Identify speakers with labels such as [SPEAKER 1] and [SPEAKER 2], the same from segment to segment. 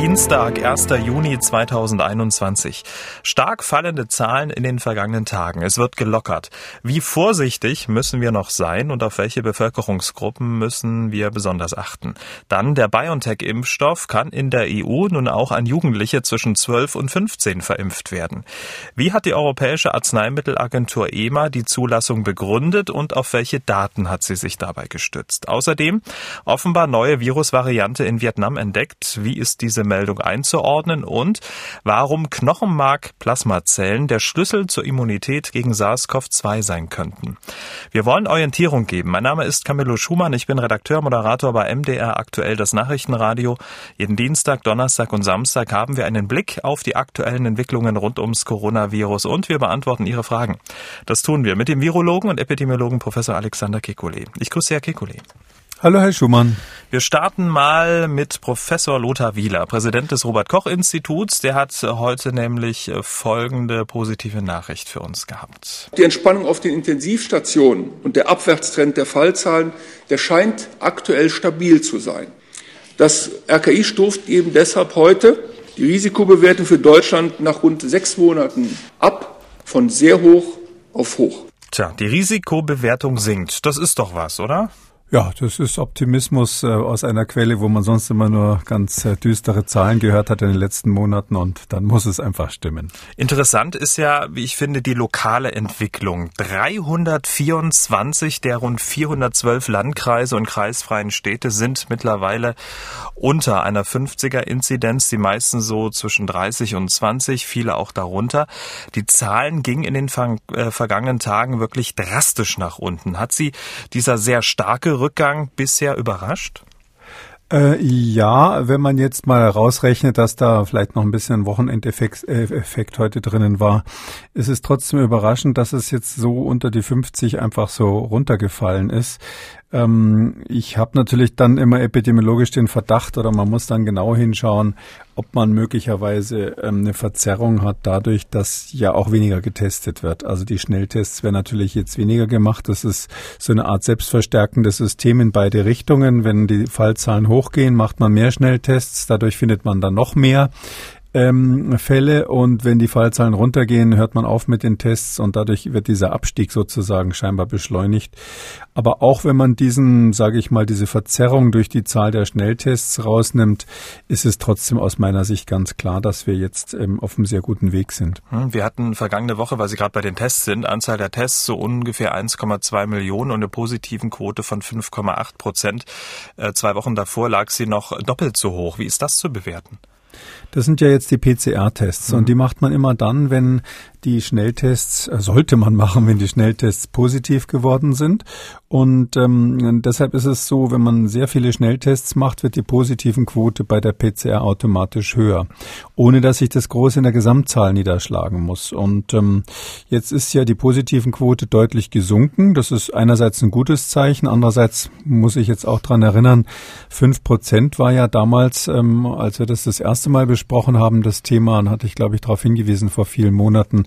[SPEAKER 1] Dienstag, 1. Juni 2021. Stark fallende Zahlen in den vergangenen Tagen. Es wird gelockert. Wie vorsichtig müssen wir noch sein und auf welche Bevölkerungsgruppen müssen wir besonders achten? Dann der BioNTech-Impfstoff kann in der EU nun auch an Jugendliche zwischen 12 und 15 verimpft werden. Wie hat die Europäische Arzneimittelagentur EMA die Zulassung begründet und auf welche Daten hat sie sich dabei gestützt? Außerdem offenbar neue Virusvariante in Vietnam entdeckt. Wie ist diese Meldung einzuordnen und warum Knochenmark-Plasmazellen der Schlüssel zur Immunität gegen SARS-CoV-2 sein könnten. Wir wollen Orientierung geben. Mein Name ist Camillo Schumann. Ich bin Redakteur, Moderator bei MDR aktuell das Nachrichtenradio. Jeden Dienstag, Donnerstag und Samstag haben wir einen Blick auf die aktuellen Entwicklungen rund ums Coronavirus und wir beantworten Ihre Fragen. Das tun wir mit dem Virologen und Epidemiologen Professor Alexander Kekulé. Ich grüße Herr Kekulé.
[SPEAKER 2] Hallo, Herr Schumann.
[SPEAKER 1] Wir starten mal mit Professor Lothar Wieler, Präsident des Robert-Koch-Instituts. Der hat heute nämlich folgende positive Nachricht für uns gehabt.
[SPEAKER 3] Die Entspannung auf den Intensivstationen und der Abwärtstrend der Fallzahlen, der scheint aktuell stabil zu sein. Das RKI stuft eben deshalb heute die Risikobewertung für Deutschland nach rund sechs Monaten ab von sehr hoch auf hoch.
[SPEAKER 1] Tja, die Risikobewertung sinkt. Das ist doch was, oder?
[SPEAKER 2] Ja, das ist Optimismus äh, aus einer Quelle, wo man sonst immer nur ganz äh, düstere Zahlen gehört hat in den letzten Monaten und dann muss es einfach stimmen.
[SPEAKER 1] Interessant ist ja, wie ich finde, die lokale Entwicklung. 324 der rund 412 Landkreise und kreisfreien Städte sind mittlerweile unter einer 50er Inzidenz, die meisten so zwischen 30 und 20, viele auch darunter. Die Zahlen gingen in den äh, vergangenen Tagen wirklich drastisch nach unten. Hat sie dieser sehr starke Rückgang bisher überrascht?
[SPEAKER 2] Äh, ja, wenn man jetzt mal rausrechnet, dass da vielleicht noch ein bisschen Wochenendeffekt äh, Effekt heute drinnen war, ist es trotzdem überraschend, dass es jetzt so unter die 50 einfach so runtergefallen ist. Ähm, ich habe natürlich dann immer epidemiologisch den Verdacht oder man muss dann genau hinschauen, ob man möglicherweise ähm, eine Verzerrung hat dadurch, dass ja auch weniger getestet wird. Also die Schnelltests werden natürlich jetzt weniger gemacht. Das ist so eine Art selbstverstärkendes System in beide Richtungen. Wenn die Fallzahlen hochgehen, macht man mehr Schnelltests. Dadurch findet man dann noch mehr ähm, Fälle und wenn die Fallzahlen runtergehen, hört man auf mit den Tests und dadurch wird dieser Abstieg sozusagen scheinbar beschleunigt. Aber auch wenn man diesen, sage ich mal, diese Verzerrung durch die Zahl der Schnelltests rausnimmt, ist es trotzdem aus meiner Sicht ganz klar, dass wir jetzt ähm, auf einem sehr guten Weg sind.
[SPEAKER 1] Hm, wir hatten vergangene Woche, weil Sie gerade bei den Tests sind, Anzahl der Tests so ungefähr 1,2 Millionen und eine positiven Quote von 5,8 Prozent. Äh, zwei Wochen davor lag sie noch doppelt so hoch. Wie ist das zu bewerten?
[SPEAKER 2] Das sind ja jetzt die PCR-Tests mhm. und die macht man immer dann, wenn die Schnelltests, äh, sollte man machen, wenn die Schnelltests positiv geworden sind. Und ähm, deshalb ist es so, wenn man sehr viele Schnelltests macht, wird die positiven Quote bei der PCR automatisch höher, ohne dass sich das groß in der Gesamtzahl niederschlagen muss. Und ähm, jetzt ist ja die positiven Quote deutlich gesunken. Das ist einerseits ein gutes Zeichen, andererseits muss ich jetzt auch dran erinnern, fünf Prozent war ja damals, ähm, als wir das das erste Mal besprochen haben, das Thema, und hatte ich, glaube ich, darauf hingewiesen vor vielen Monaten,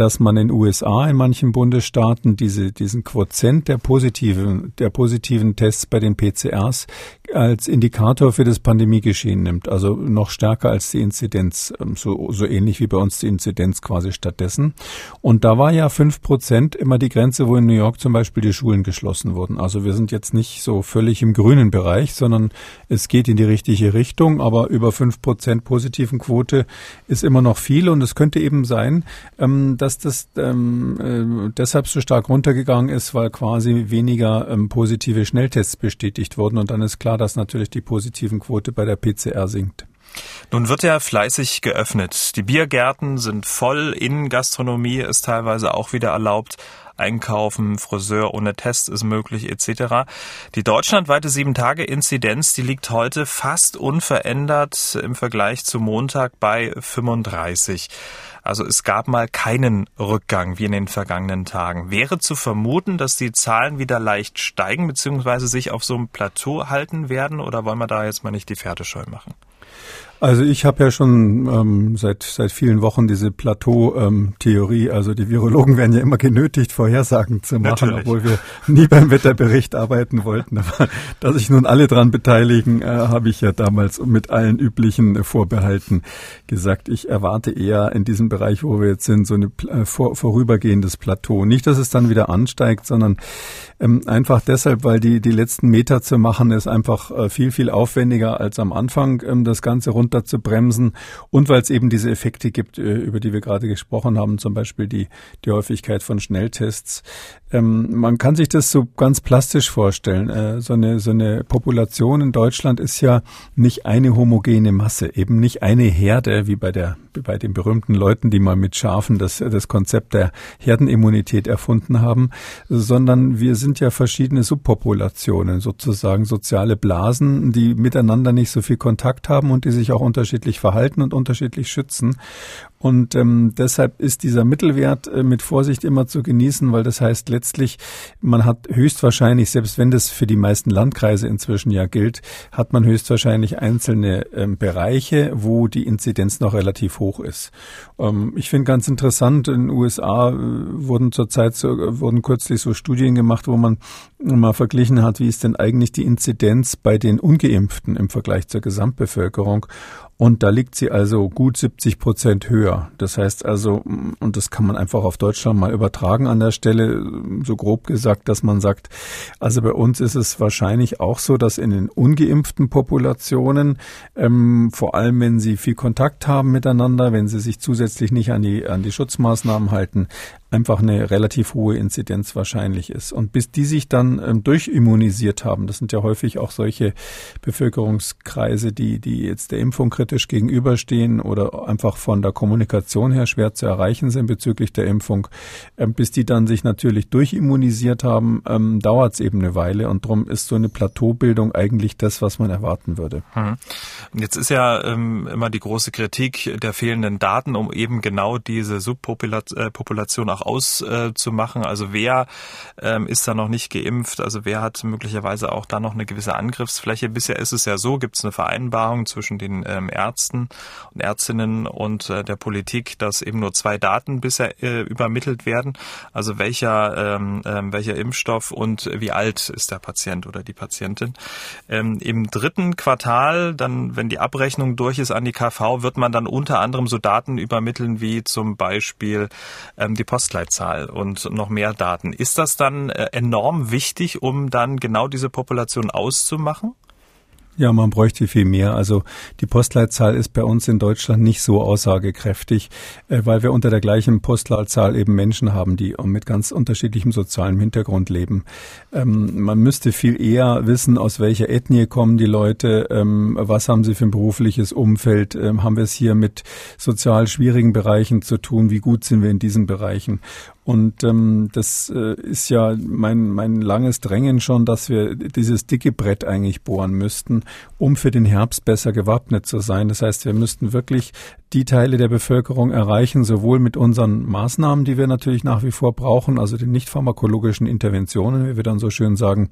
[SPEAKER 2] dass man in USA in manchen Bundesstaaten diese, diesen Quotient der positiven, der positiven Tests bei den PCRs als Indikator für das Pandemiegeschehen nimmt. Also noch stärker als die Inzidenz, ähm, so, so ähnlich wie bei uns die Inzidenz quasi stattdessen. Und da war ja fünf Prozent immer die Grenze, wo in New York zum Beispiel die Schulen geschlossen wurden. Also wir sind jetzt nicht so völlig im grünen Bereich, sondern es geht in die richtige Richtung. Aber über fünf Prozent positiven Quote ist immer noch viel. Und es könnte eben sein, ähm, dass das ähm, äh, deshalb so stark runtergegangen ist, weil quasi weniger ähm, positive Schnelltests bestätigt wurden. Und dann ist klar, dass natürlich die positiven Quote bei der PCR sinkt.
[SPEAKER 1] Nun wird ja fleißig geöffnet. Die Biergärten sind voll, Innengastronomie ist teilweise auch wieder erlaubt. Einkaufen, Friseur ohne Test ist möglich etc. Die deutschlandweite 7-Tage-Inzidenz, die liegt heute fast unverändert im Vergleich zu Montag bei 35. Also es gab mal keinen Rückgang wie in den vergangenen Tagen. Wäre zu vermuten, dass die Zahlen wieder leicht steigen bzw. sich auf so einem Plateau halten werden oder wollen wir da jetzt mal nicht die Pferde scheu machen?
[SPEAKER 2] Also ich habe ja schon ähm, seit seit vielen Wochen diese Plateau-Theorie. Ähm, also die Virologen werden ja immer genötigt, Vorhersagen zu machen, Natürlich. obwohl wir nie beim Wetterbericht arbeiten wollten. Aber dass sich nun alle dran beteiligen, äh, habe ich ja damals mit allen üblichen äh, Vorbehalten gesagt. Ich erwarte eher in diesem Bereich, wo wir jetzt sind, so ein äh, vor, vorübergehendes Plateau. Nicht, dass es dann wieder ansteigt, sondern ähm, einfach deshalb, weil die die letzten Meter zu machen ist einfach äh, viel viel aufwendiger als am Anfang ähm, das Ganze rund runter zu bremsen und weil es eben diese Effekte gibt, äh, über die wir gerade gesprochen haben, zum Beispiel die, die Häufigkeit von Schnelltests. Ähm, man kann sich das so ganz plastisch vorstellen. Äh, so, eine, so eine Population in Deutschland ist ja nicht eine homogene Masse, eben nicht eine Herde wie bei der bei den berühmten Leuten, die mal mit Schafen das, das Konzept der Herdenimmunität erfunden haben, sondern wir sind ja verschiedene Subpopulationen, sozusagen soziale Blasen, die miteinander nicht so viel Kontakt haben und die sich auch auch unterschiedlich verhalten und unterschiedlich schützen. Und ähm, deshalb ist dieser Mittelwert äh, mit Vorsicht immer zu genießen, weil das heißt letztlich, man hat höchstwahrscheinlich, selbst wenn das für die meisten Landkreise inzwischen ja gilt, hat man höchstwahrscheinlich einzelne ähm, Bereiche, wo die Inzidenz noch relativ hoch ist. Ähm, ich finde ganz interessant, in den USA äh, wurden zurzeit so, wurden kürzlich so Studien gemacht, wo man mal verglichen hat, wie ist denn eigentlich die Inzidenz bei den Ungeimpften im Vergleich zur Gesamtbevölkerung. Und da liegt sie also gut 70 Prozent höher. Das heißt also, und das kann man einfach auf Deutschland mal übertragen an der Stelle, so grob gesagt, dass man sagt, also bei uns ist es wahrscheinlich auch so, dass in den ungeimpften Populationen, ähm, vor allem wenn sie viel Kontakt haben miteinander, wenn sie sich zusätzlich nicht an die, an die Schutzmaßnahmen halten, einfach eine relativ hohe Inzidenz wahrscheinlich ist. Und bis die sich dann ähm, durchimmunisiert haben, das sind ja häufig auch solche Bevölkerungskreise, die, die jetzt der Impfung kritisch gegenüberstehen oder einfach von der Kommunikation her schwer zu erreichen sind bezüglich der Impfung, ähm, bis die dann sich natürlich durchimmunisiert haben, ähm, dauert es eben eine Weile und darum ist so eine Plateaubildung eigentlich das, was man erwarten würde.
[SPEAKER 1] Hm. Jetzt ist ja ähm, immer die große Kritik der fehlenden Daten, um eben genau diese Subpopulation äh, auch auszumachen. also wer ähm, ist da noch nicht geimpft? Also wer hat möglicherweise auch da noch eine gewisse Angriffsfläche? Bisher ist es ja so, gibt es eine Vereinbarung zwischen den ähm, Ärzten und Ärztinnen und äh, der Politik, dass eben nur zwei Daten bisher äh, übermittelt werden. Also welcher, ähm, ähm, welcher Impfstoff und wie alt ist der Patient oder die Patientin. Ähm, Im dritten Quartal, dann, wenn die Abrechnung durch ist an die KV, wird man dann unter anderem so Daten übermitteln wie zum Beispiel ähm, die Post Postleitzahl und noch mehr Daten. Ist das dann äh, enorm wichtig, um dann genau diese Population auszumachen?
[SPEAKER 2] Ja, man bräuchte viel mehr. Also die Postleitzahl ist bei uns in Deutschland nicht so aussagekräftig, äh, weil wir unter der gleichen Postleitzahl eben Menschen haben, die mit ganz unterschiedlichem sozialem Hintergrund leben. Ähm, man müsste viel eher wissen, aus welcher Ethnie kommen die Leute, ähm, was haben sie für ein berufliches Umfeld, ähm, haben wir es hier mit sozial schwierigen Bereichen zu tun, wie gut sind wir in diesen Bereichen. Und ähm, das äh, ist ja mein, mein langes Drängen schon, dass wir dieses dicke Brett eigentlich bohren müssten, um für den Herbst besser gewappnet zu sein. Das heißt, wir müssten wirklich die Teile der Bevölkerung erreichen, sowohl mit unseren Maßnahmen, die wir natürlich nach wie vor brauchen, also den nicht pharmakologischen Interventionen, wie wir dann so schön sagen,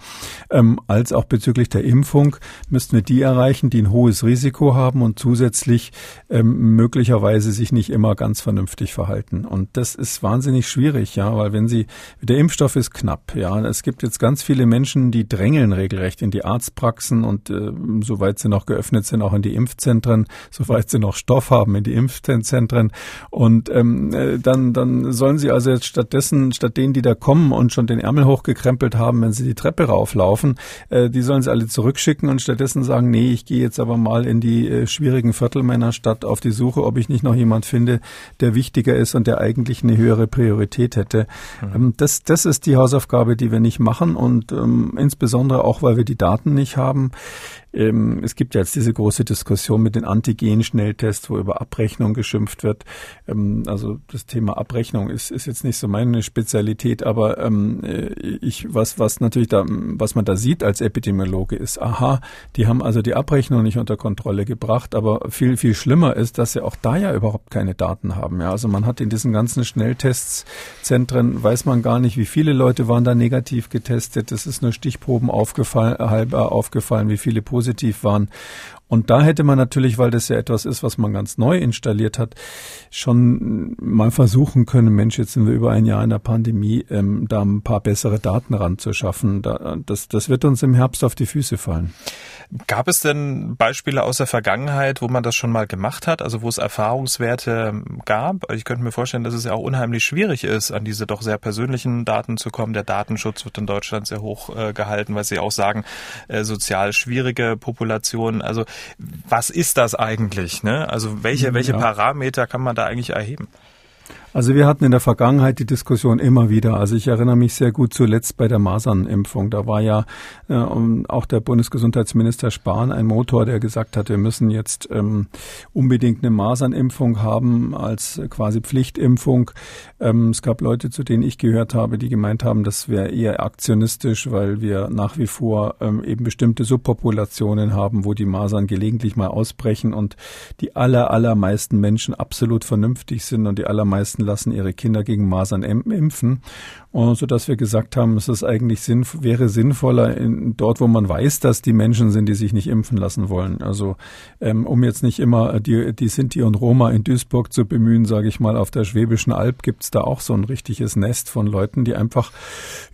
[SPEAKER 2] ähm, als auch bezüglich der Impfung müssten wir die erreichen, die ein hohes Risiko haben und zusätzlich ähm, möglicherweise sich nicht immer ganz vernünftig verhalten. Und das ist wahnsinnig schwierig, ja, weil wenn sie, der Impfstoff ist knapp, ja, es gibt jetzt ganz viele Menschen, die drängeln regelrecht in die Arztpraxen und äh, soweit sie noch geöffnet sind, auch in die Impfzentren, soweit sie noch Stoff haben, in die Impfzentren. Und ähm, äh, dann, dann sollen sie also jetzt stattdessen, statt denen, die da kommen und schon den Ärmel hochgekrempelt haben, wenn sie die Treppe rauflaufen, äh, die sollen sie alle zurückschicken und stattdessen sagen, nee, ich gehe jetzt aber mal in die äh, schwierigen Viertel meiner Stadt auf die Suche, ob ich nicht noch jemand finde, der wichtiger ist und der eigentlich eine höhere Priorität hätte. Mhm. Ähm, das, das ist die Hausaufgabe, die wir nicht machen und ähm, insbesondere auch, weil wir die Daten nicht haben. Ähm, es gibt ja jetzt diese große Diskussion mit den Antigen-Schnelltests, wo über Abrechnung geschimpft wird. Ähm, also das Thema Abrechnung ist, ist jetzt nicht so meine Spezialität, aber ähm, äh, ich, was, was natürlich da, was man da sieht als Epidemiologe ist, aha, die haben also die Abrechnung nicht unter Kontrolle gebracht, aber viel, viel schlimmer ist, dass sie auch da ja überhaupt keine Daten haben. Ja, also man hat in diesen ganzen Schnelltestzentren, weiß man gar nicht, wie viele Leute waren da negativ getestet. Das ist nur Stichproben aufgefallen, halber aufgefallen, wie viele positiv waren. Und da hätte man natürlich, weil das ja etwas ist, was man ganz neu installiert hat, schon mal versuchen können, Mensch, jetzt sind wir über ein Jahr in der Pandemie, ähm, da ein paar bessere Daten ranzuschaffen. Da, das, das wird uns im Herbst auf die Füße fallen.
[SPEAKER 1] Gab es denn Beispiele aus der Vergangenheit, wo man das schon mal gemacht hat, also wo es Erfahrungswerte gab? Ich könnte mir vorstellen, dass es ja auch unheimlich schwierig ist, an diese doch sehr persönlichen Daten zu kommen. Der Datenschutz wird in Deutschland sehr hoch äh, gehalten, weil Sie auch sagen, äh, sozial schwierige Populationen. Also was ist das eigentlich? Ne? Also welche, welche ja. Parameter kann man da eigentlich erheben?
[SPEAKER 2] Also wir hatten in der Vergangenheit die Diskussion immer wieder. Also ich erinnere mich sehr gut zuletzt bei der Masernimpfung. Da war ja äh, auch der Bundesgesundheitsminister Spahn ein Motor, der gesagt hat, wir müssen jetzt ähm, unbedingt eine Masernimpfung haben als quasi Pflichtimpfung. Ähm, es gab Leute, zu denen ich gehört habe, die gemeint haben, das wäre eher aktionistisch, weil wir nach wie vor ähm, eben bestimmte Subpopulationen haben, wo die Masern gelegentlich mal ausbrechen und die aller, allermeisten Menschen absolut vernünftig sind und die allermeisten meisten lassen ihre Kinder gegen Masern impfen. So dass wir gesagt haben, es ist eigentlich sinn, wäre sinnvoller in, dort, wo man weiß, dass die Menschen sind, die sich nicht impfen lassen wollen. Also ähm, um jetzt nicht immer die, die Sinti und Roma in Duisburg zu bemühen, sage ich mal, auf der Schwäbischen Alb gibt es da auch so ein richtiges Nest von Leuten, die einfach,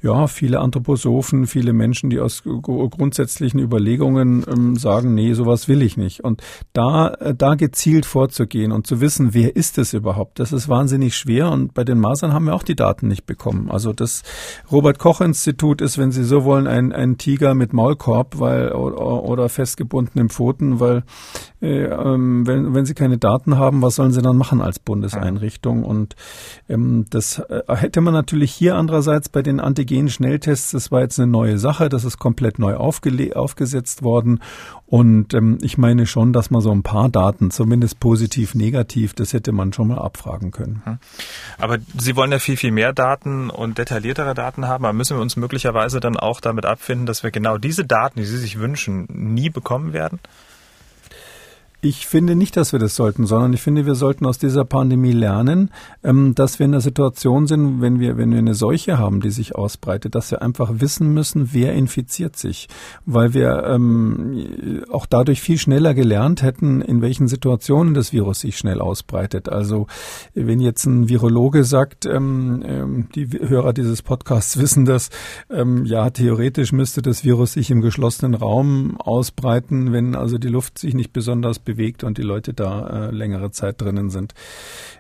[SPEAKER 2] ja, viele Anthroposophen, viele Menschen, die aus grundsätzlichen Überlegungen ähm, sagen, nee, sowas will ich nicht. Und da, äh, da gezielt vorzugehen und zu wissen, wer ist es überhaupt, das ist wahnsinnig schwer. Und bei den Masern haben wir auch die Daten nicht bekommen. Also das Robert Koch Institut ist, wenn Sie so wollen, ein, ein Tiger mit Maulkorb, weil oder, oder festgebundenen Pfoten, weil ähm, wenn, wenn Sie keine Daten haben, was sollen Sie dann machen als Bundeseinrichtung? Und ähm, das äh, hätte man natürlich hier andererseits bei den Antigen-Schnelltests, das war jetzt eine neue Sache, das ist komplett neu aufgesetzt worden. Und ähm, ich meine schon, dass man so ein paar Daten, zumindest positiv, negativ, das hätte man schon mal abfragen können.
[SPEAKER 1] Aber Sie wollen ja viel, viel mehr Daten und detailliertere Daten haben, aber müssen wir uns möglicherweise dann auch damit abfinden, dass wir genau diese Daten, die Sie sich wünschen, nie bekommen werden?
[SPEAKER 2] Ich finde nicht, dass wir das sollten, sondern ich finde, wir sollten aus dieser Pandemie lernen, ähm, dass wir in der Situation sind, wenn wir, wenn wir eine Seuche haben, die sich ausbreitet, dass wir einfach wissen müssen, wer infiziert sich, weil wir ähm, auch dadurch viel schneller gelernt hätten, in welchen Situationen das Virus sich schnell ausbreitet. Also wenn jetzt ein Virologe sagt, ähm, ähm die Hörer dieses Podcasts wissen das, ähm, ja, theoretisch müsste das Virus sich im geschlossenen Raum ausbreiten, wenn also die Luft sich nicht besonders bewegt bewegt und die Leute da äh, längere Zeit drinnen sind.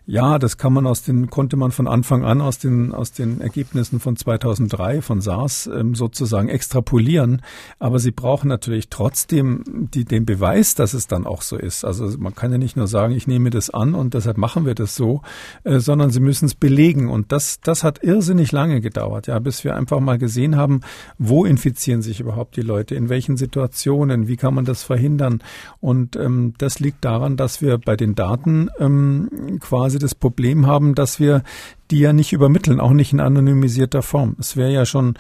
[SPEAKER 2] Ja, das kann man aus den, konnte man von Anfang an aus den, aus den Ergebnissen von 2003 von SARS ähm, sozusagen extrapolieren. Aber sie brauchen natürlich trotzdem die, den Beweis, dass es dann auch so ist. Also man kann ja nicht nur sagen, ich nehme das an und deshalb machen wir das so, äh, sondern sie müssen es belegen. Und das, das hat irrsinnig lange gedauert, ja, bis wir einfach mal gesehen haben, wo infizieren sich überhaupt die Leute, in welchen Situationen, wie kann man das verhindern. Und ähm, das liegt daran, dass wir bei den Daten ähm, quasi das Problem haben, dass wir die ja nicht übermitteln, auch nicht in anonymisierter Form. Es wäre ja schon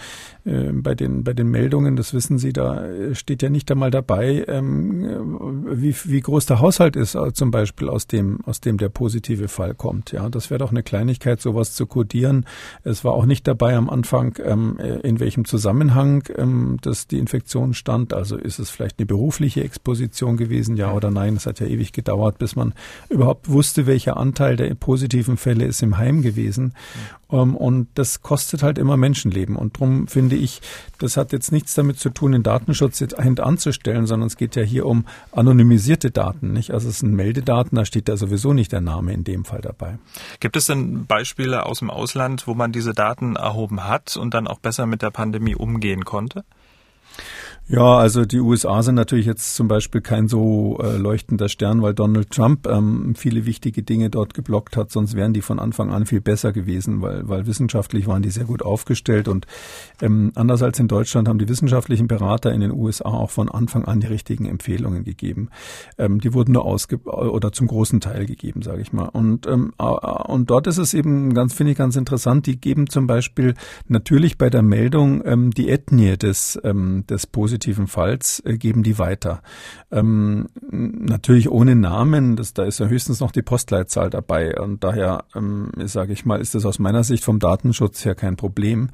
[SPEAKER 2] äh, bei den bei den Meldungen, das wissen Sie, da äh, steht ja nicht einmal dabei, ähm, wie, wie groß der Haushalt ist, äh, zum Beispiel aus dem aus dem der positive Fall kommt. Ja, das wäre doch eine Kleinigkeit, sowas zu kodieren. Es war auch nicht dabei am Anfang, ähm, äh, in welchem Zusammenhang ähm, das die Infektion stand. Also ist es vielleicht eine berufliche Exposition gewesen, ja oder nein? Es hat ja ewig gedauert, bis man überhaupt wusste, welcher Anteil der positiven Fälle ist im Heim gewesen gewesen. Mhm. Und das kostet halt immer Menschenleben. Und darum finde ich, das hat jetzt nichts damit zu tun, den Datenschutz jetzt hintanzustellen, sondern es geht ja hier um anonymisierte Daten. Nicht? Also es sind Meldedaten, da steht da sowieso nicht der Name in dem Fall dabei.
[SPEAKER 1] Gibt es denn Beispiele aus dem Ausland, wo man diese Daten erhoben hat und dann auch besser mit der Pandemie umgehen konnte?
[SPEAKER 2] Ja, also die USA sind natürlich jetzt zum Beispiel kein so äh, leuchtender Stern, weil Donald Trump ähm, viele wichtige Dinge dort geblockt hat, sonst wären die von Anfang an viel besser gewesen, weil, weil wissenschaftlich waren die sehr gut aufgestellt und ähm, anders als in Deutschland haben die wissenschaftlichen Berater in den USA auch von Anfang an die richtigen Empfehlungen gegeben. Ähm, die wurden nur ausge oder zum großen Teil gegeben, sage ich mal. Und ähm, und dort ist es eben ganz, finde ich ganz interessant. Die geben zum Beispiel natürlich bei der Meldung ähm, die Ethnie des ähm, des Positiven positiven Falls, äh, geben die weiter. Ähm, natürlich ohne Namen, das, da ist ja höchstens noch die Postleitzahl dabei. Und daher, ähm, sage ich mal, ist das aus meiner Sicht vom Datenschutz her kein Problem.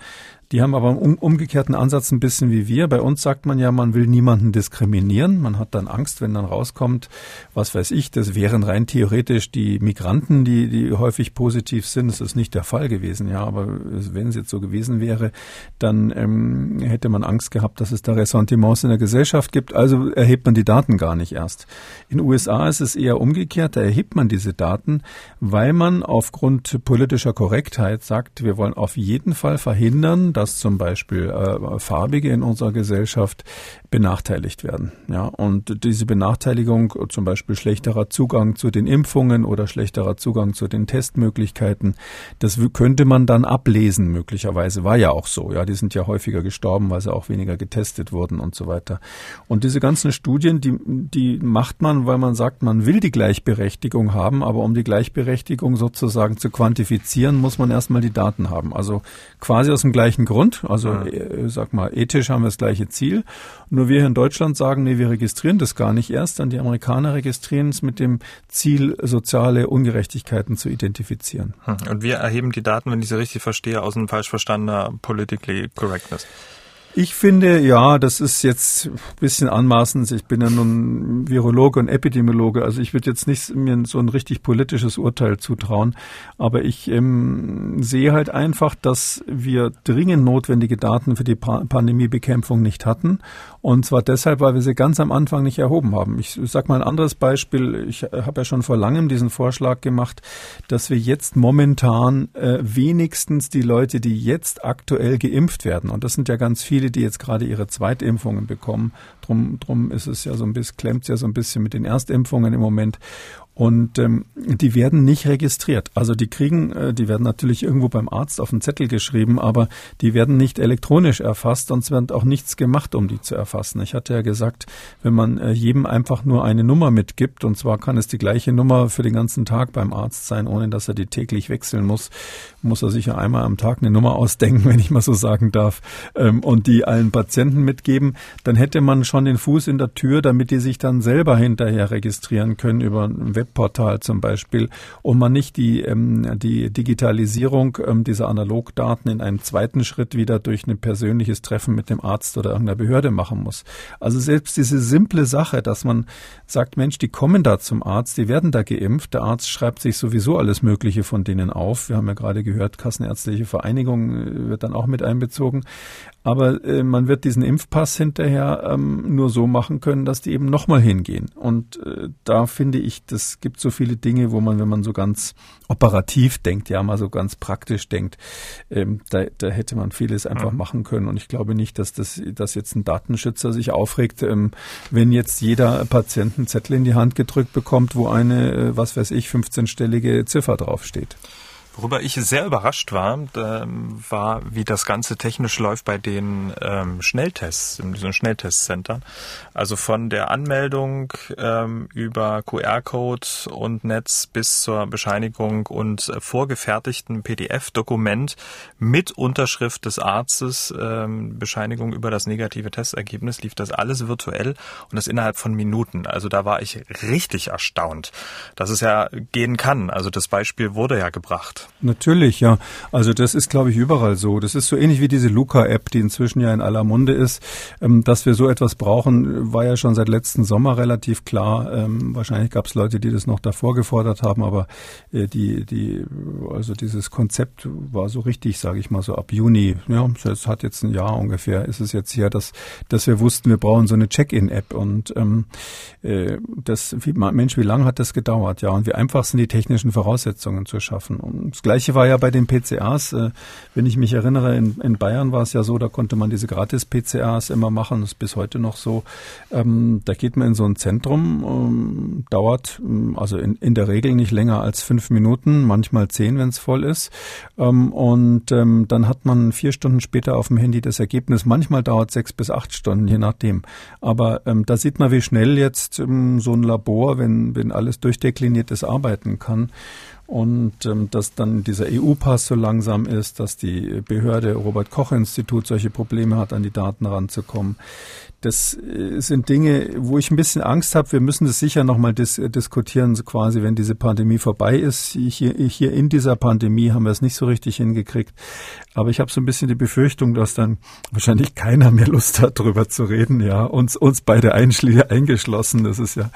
[SPEAKER 2] Die haben aber einen umgekehrten Ansatz ein bisschen wie wir. Bei uns sagt man ja, man will niemanden diskriminieren. Man hat dann Angst, wenn dann rauskommt, was weiß ich, das wären rein theoretisch die Migranten, die, die häufig positiv sind. Das ist nicht der Fall gewesen, ja. Aber wenn es jetzt so gewesen wäre, dann ähm, hätte man Angst gehabt, dass es da Ressentiments in der Gesellschaft gibt. Also erhebt man die Daten gar nicht erst. In den USA ist es eher umgekehrt. Da erhebt man diese Daten, weil man aufgrund politischer Korrektheit sagt, wir wollen auf jeden Fall verhindern, dass zum Beispiel äh, Farbige in unserer Gesellschaft benachteiligt werden. Ja, und diese Benachteiligung, zum Beispiel schlechterer Zugang zu den Impfungen oder schlechterer Zugang zu den Testmöglichkeiten, das könnte man dann ablesen, möglicherweise. War ja auch so. Ja, die sind ja häufiger gestorben, weil sie auch weniger getestet wurden und so weiter. Und diese ganzen Studien, die, die macht man, weil man sagt, man will die Gleichberechtigung haben, aber um die Gleichberechtigung sozusagen zu quantifizieren, muss man erstmal die Daten haben. Also quasi aus dem gleichen Grund. Also, ja. Äh, sag mal, ethisch haben wir das gleiche Ziel. Nur wir hier in Deutschland sagen, nee, wir registrieren das gar nicht erst. Dann die Amerikaner registrieren es mit dem Ziel, soziale Ungerechtigkeiten zu identifizieren.
[SPEAKER 1] Hm. Und wir erheben die Daten, wenn ich sie richtig verstehe, aus einem falsch verstandener Politically Correctness.
[SPEAKER 2] Ich finde, ja, das ist jetzt ein bisschen anmaßend. Ich bin ja nun Virologe und Epidemiologe, also ich würde jetzt nicht mir so ein richtig politisches Urteil zutrauen, aber ich ähm, sehe halt einfach, dass wir dringend notwendige Daten für die pa Pandemiebekämpfung nicht hatten und zwar deshalb, weil wir sie ganz am Anfang nicht erhoben haben. Ich sage mal ein anderes Beispiel. Ich habe ja schon vor langem diesen Vorschlag gemacht, dass wir jetzt momentan äh, wenigstens die Leute, die jetzt aktuell geimpft werden, und das sind ja ganz viele, die jetzt gerade ihre Zweitimpfungen bekommen. Drum, drum ist es ja so ein bisschen, klemmt ja so ein bisschen mit den Erstimpfungen im Moment. Und ähm, die werden nicht registriert. Also die kriegen, äh, die werden natürlich irgendwo beim Arzt auf einen Zettel geschrieben, aber die werden nicht elektronisch erfasst, sonst wird auch nichts gemacht, um die zu erfassen. Ich hatte ja gesagt, wenn man äh, jedem einfach nur eine Nummer mitgibt, und zwar kann es die gleiche Nummer für den ganzen Tag beim Arzt sein, ohne dass er die täglich wechseln muss, muss er sich ja einmal am Tag eine Nummer ausdenken, wenn ich mal so sagen darf, ähm, und die allen Patienten mitgeben, dann hätte man schon den Fuß in der Tür, damit die sich dann selber hinterher registrieren können über ein Web Webportal zum Beispiel und man nicht die, ähm, die Digitalisierung ähm, dieser Analogdaten in einem zweiten Schritt wieder durch ein persönliches Treffen mit dem Arzt oder irgendeiner Behörde machen muss. Also selbst diese simple Sache, dass man sagt, Mensch, die kommen da zum Arzt, die werden da geimpft, der Arzt schreibt sich sowieso alles Mögliche von denen auf. Wir haben ja gerade gehört, Kassenärztliche Vereinigung äh, wird dann auch mit einbezogen. Aber äh, man wird diesen Impfpass hinterher ähm, nur so machen können, dass die eben nochmal hingehen. Und äh, da finde ich, das gibt so viele Dinge, wo man, wenn man so ganz operativ denkt, ja mal so ganz praktisch denkt, ähm, da, da hätte man vieles einfach mhm. machen können. Und ich glaube nicht, dass das, dass jetzt ein Datenschützer sich aufregt, ähm, wenn jetzt jeder Patient einen Zettel in die Hand gedrückt bekommt, wo eine, äh, was weiß ich, 15-stellige Ziffer draufsteht.
[SPEAKER 1] Worüber ich sehr überrascht war, war, wie das Ganze technisch läuft bei den ähm, Schnelltests, in diesen Schnelltestzentren. Also von der Anmeldung ähm, über QR-Code und Netz bis zur Bescheinigung und äh, vorgefertigten PDF-Dokument mit Unterschrift des Arztes, ähm, Bescheinigung über das negative Testergebnis, lief das alles virtuell und das innerhalb von Minuten. Also da war ich richtig erstaunt, dass es ja gehen kann. Also das Beispiel wurde ja gebracht.
[SPEAKER 2] Natürlich, ja. Also das ist, glaube ich, überall so. Das ist so ähnlich wie diese Luca-App, die inzwischen ja in aller Munde ist. Ähm, dass wir so etwas brauchen, war ja schon seit letzten Sommer relativ klar. Ähm, wahrscheinlich gab es Leute, die das noch davor gefordert haben, aber äh, die, die, also dieses Konzept war so richtig, sage ich mal, so ab Juni. Ja, es hat jetzt ein Jahr ungefähr, ist es jetzt her, dass, dass wir wussten, wir brauchen so eine Check-in-App. Und ähm, äh, das, wie, Mensch, wie lange hat das gedauert? Ja, und wie einfach sind die technischen Voraussetzungen zu schaffen. Und das Gleiche war ja bei den PCAs. Äh, wenn ich mich erinnere, in, in Bayern war es ja so, da konnte man diese Gratis-PCAs immer machen. Das ist bis heute noch so. Ähm, da geht man in so ein Zentrum, ähm, dauert ähm, also in, in der Regel nicht länger als fünf Minuten, manchmal zehn, wenn es voll ist. Und dann hat man vier Stunden später auf dem Handy das Ergebnis. Manchmal dauert sechs bis acht Stunden, je nachdem. Aber da sieht man, wie schnell jetzt so ein Labor, wenn, wenn alles durchdekliniert ist, arbeiten kann. Und ähm, dass dann dieser EU-Pass so langsam ist, dass die Behörde Robert Koch Institut solche Probleme hat, an die Daten ranzukommen. Das äh, sind Dinge, wo ich ein bisschen Angst habe. Wir müssen das sicher nochmal dis äh, diskutieren, so quasi, wenn diese Pandemie vorbei ist. Hier, hier in dieser Pandemie haben wir es nicht so richtig hingekriegt. Aber ich habe so ein bisschen die Befürchtung, dass dann wahrscheinlich keiner mehr Lust hat, darüber zu reden. Ja, uns, uns beide eingeschlossen. Das ist ja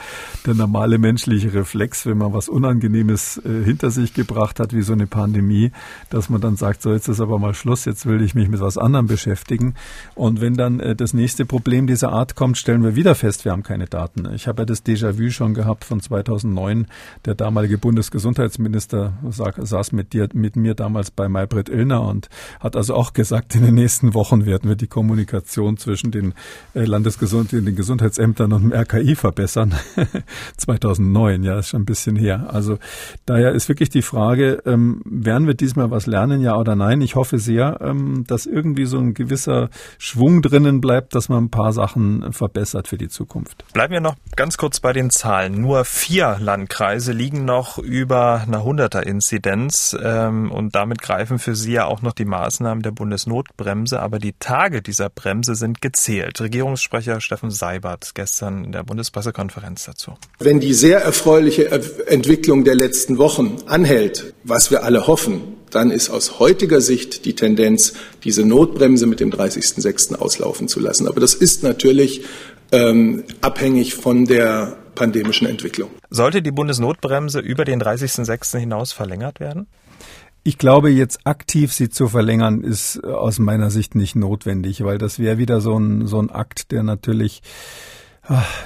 [SPEAKER 2] der normale menschliche Reflex, wenn man was Unangenehmes äh, hinter sich gebracht hat, wie so eine Pandemie, dass man dann sagt, so jetzt ist aber mal Schluss, jetzt will ich mich mit was anderem beschäftigen. Und wenn dann äh, das nächste Problem dieser Art kommt, stellen wir wieder fest, wir haben keine Daten. Ich habe ja das Déjà-vu schon gehabt von 2009. Der damalige Bundesgesundheitsminister saß mit dir, mit mir damals bei Maybrit Illner und hat also auch gesagt, in den nächsten Wochen werden wir die Kommunikation zwischen den äh, Landesgesund den Gesundheitsämtern und dem RKI verbessern. 2009, ja, ist schon ein bisschen her. Also daher ist wirklich die Frage, ähm, werden wir diesmal was lernen, ja oder nein? Ich hoffe sehr, ähm, dass irgendwie so ein gewisser Schwung drinnen bleibt, dass man ein paar Sachen verbessert für die Zukunft.
[SPEAKER 1] Bleiben wir noch ganz kurz bei den Zahlen. Nur vier Landkreise liegen noch über einer 100er Inzidenz ähm, und damit greifen für sie ja auch noch die Maßnahmen der Bundesnotbremse. Aber die Tage dieser Bremse sind gezählt. Regierungssprecher Steffen Seibert gestern in der Bundespressekonferenz dazu.
[SPEAKER 4] Wenn die sehr erfreuliche Entwicklung der letzten Wochen anhält, was wir alle hoffen, dann ist aus heutiger Sicht die Tendenz, diese Notbremse mit dem 30.06. auslaufen zu lassen. Aber das ist natürlich ähm, abhängig von der pandemischen Entwicklung.
[SPEAKER 1] Sollte die Bundesnotbremse über den 30.06. hinaus verlängert werden?
[SPEAKER 2] Ich glaube, jetzt aktiv sie zu verlängern, ist aus meiner Sicht nicht notwendig, weil das wäre wieder so ein, so ein Akt, der natürlich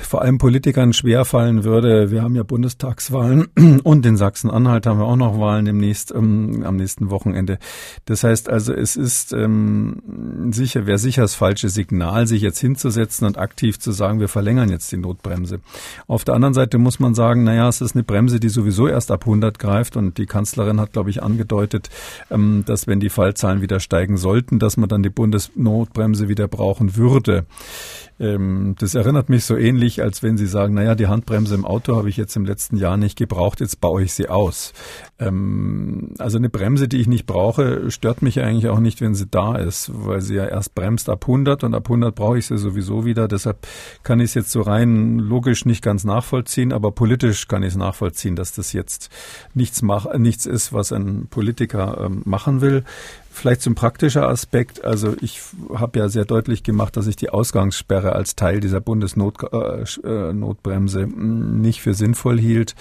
[SPEAKER 2] vor allem Politikern schwerfallen würde. Wir haben ja Bundestagswahlen und in Sachsen-Anhalt haben wir auch noch Wahlen demnächst ähm, am nächsten Wochenende. Das heißt also, es ist ähm, sicher, wäre sicher das falsche Signal, sich jetzt hinzusetzen und aktiv zu sagen, wir verlängern jetzt die Notbremse. Auf der anderen Seite muss man sagen, naja, es ist eine Bremse, die sowieso erst ab 100 greift und die Kanzlerin hat, glaube ich, angedeutet, ähm, dass wenn die Fallzahlen wieder steigen sollten, dass man dann die Bundesnotbremse wieder brauchen würde. Ähm, das erinnert mich so ähnlich, als wenn Sie sagen, naja, die Handbremse im Auto habe ich jetzt im letzten Jahr nicht gebraucht, jetzt baue ich sie aus. Ähm, also eine Bremse, die ich nicht brauche, stört mich eigentlich auch nicht, wenn sie da ist, weil sie ja erst bremst ab 100 und ab 100 brauche ich sie sowieso wieder. Deshalb kann ich es jetzt so rein logisch nicht ganz nachvollziehen, aber politisch kann ich es nachvollziehen, dass das jetzt nichts, mach, nichts ist, was ein Politiker ähm, machen will. Vielleicht zum praktischen Aspekt. Also ich habe ja sehr deutlich gemacht, dass ich die Ausgangssperre als Teil dieser Bundesnotbremse äh, äh nicht für sinnvoll hielt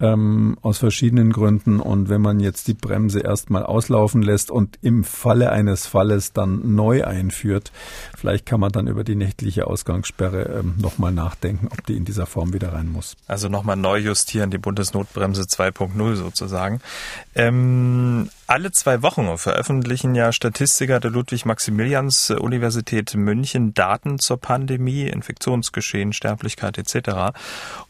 [SPEAKER 2] ähm, aus verschiedenen Gründen. Und wenn man jetzt die Bremse erstmal auslaufen lässt und im Falle eines Falles dann neu einführt, vielleicht kann man dann über die nächtliche Ausgangssperre ähm, nochmal nachdenken, ob die in dieser Form wieder rein muss.
[SPEAKER 1] Also nochmal neu justieren, die Bundesnotbremse 2.0 sozusagen. Ähm, alle zwei Wochen veröffentlichen ja Statistiker der Ludwig-Maximilians-Universität München Daten zur Pandemie, Infektionsgeschehen, Sterblichkeit etc.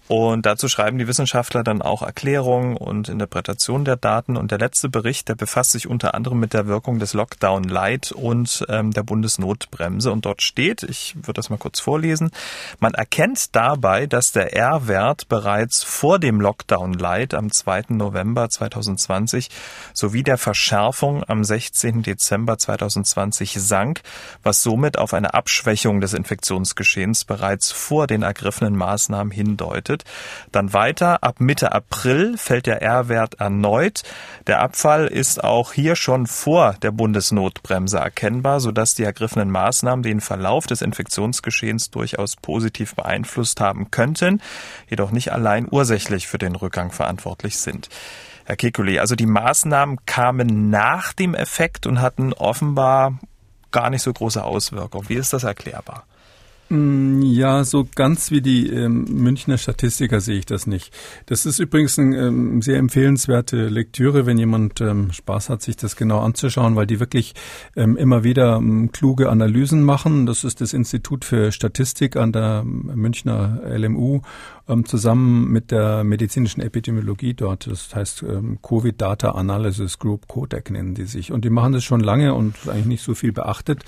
[SPEAKER 1] Und dazu schreiben die Wissenschaftler dann auch Erklärungen und Interpretationen der Daten. Und der letzte Bericht, der befasst sich unter anderem mit der Wirkung des Lockdown Light und ähm, der Bundesnotbremse. Und dort steht, ich würde das mal kurz vorlesen, man erkennt dabei, dass der R-Wert bereits vor dem Lockdown Light am 2. November 2020 sowie der Verschärfung am 16. Dezember 2020 sank, was somit auf eine Abschwächung des Infektionsgeschehens bereits vor den ergriffenen Maßnahmen hindeutet bedeutet. Dann weiter, ab Mitte April fällt der R-Wert erneut. Der Abfall ist auch hier schon vor der Bundesnotbremse erkennbar, sodass die ergriffenen Maßnahmen den Verlauf des Infektionsgeschehens durchaus positiv beeinflusst haben könnten, jedoch nicht allein ursächlich für den Rückgang verantwortlich sind. Herr Kekulé, also die Maßnahmen kamen nach dem Effekt und hatten offenbar gar nicht so große Auswirkungen. Wie ist das erklärbar?
[SPEAKER 2] Mm, ja, so ganz wie die ähm, Münchner Statistiker sehe ich das nicht. Das ist übrigens eine ähm, sehr empfehlenswerte Lektüre, wenn jemand ähm, Spaß hat, sich das genau anzuschauen, weil die wirklich ähm, immer wieder ähm, kluge Analysen machen. Das ist das Institut für Statistik an der Münchner LMU ähm, zusammen mit der medizinischen Epidemiologie dort. Das heißt ähm, Covid Data Analysis Group CODEC nennen die sich. Und die machen das schon lange und eigentlich nicht so viel beachtet.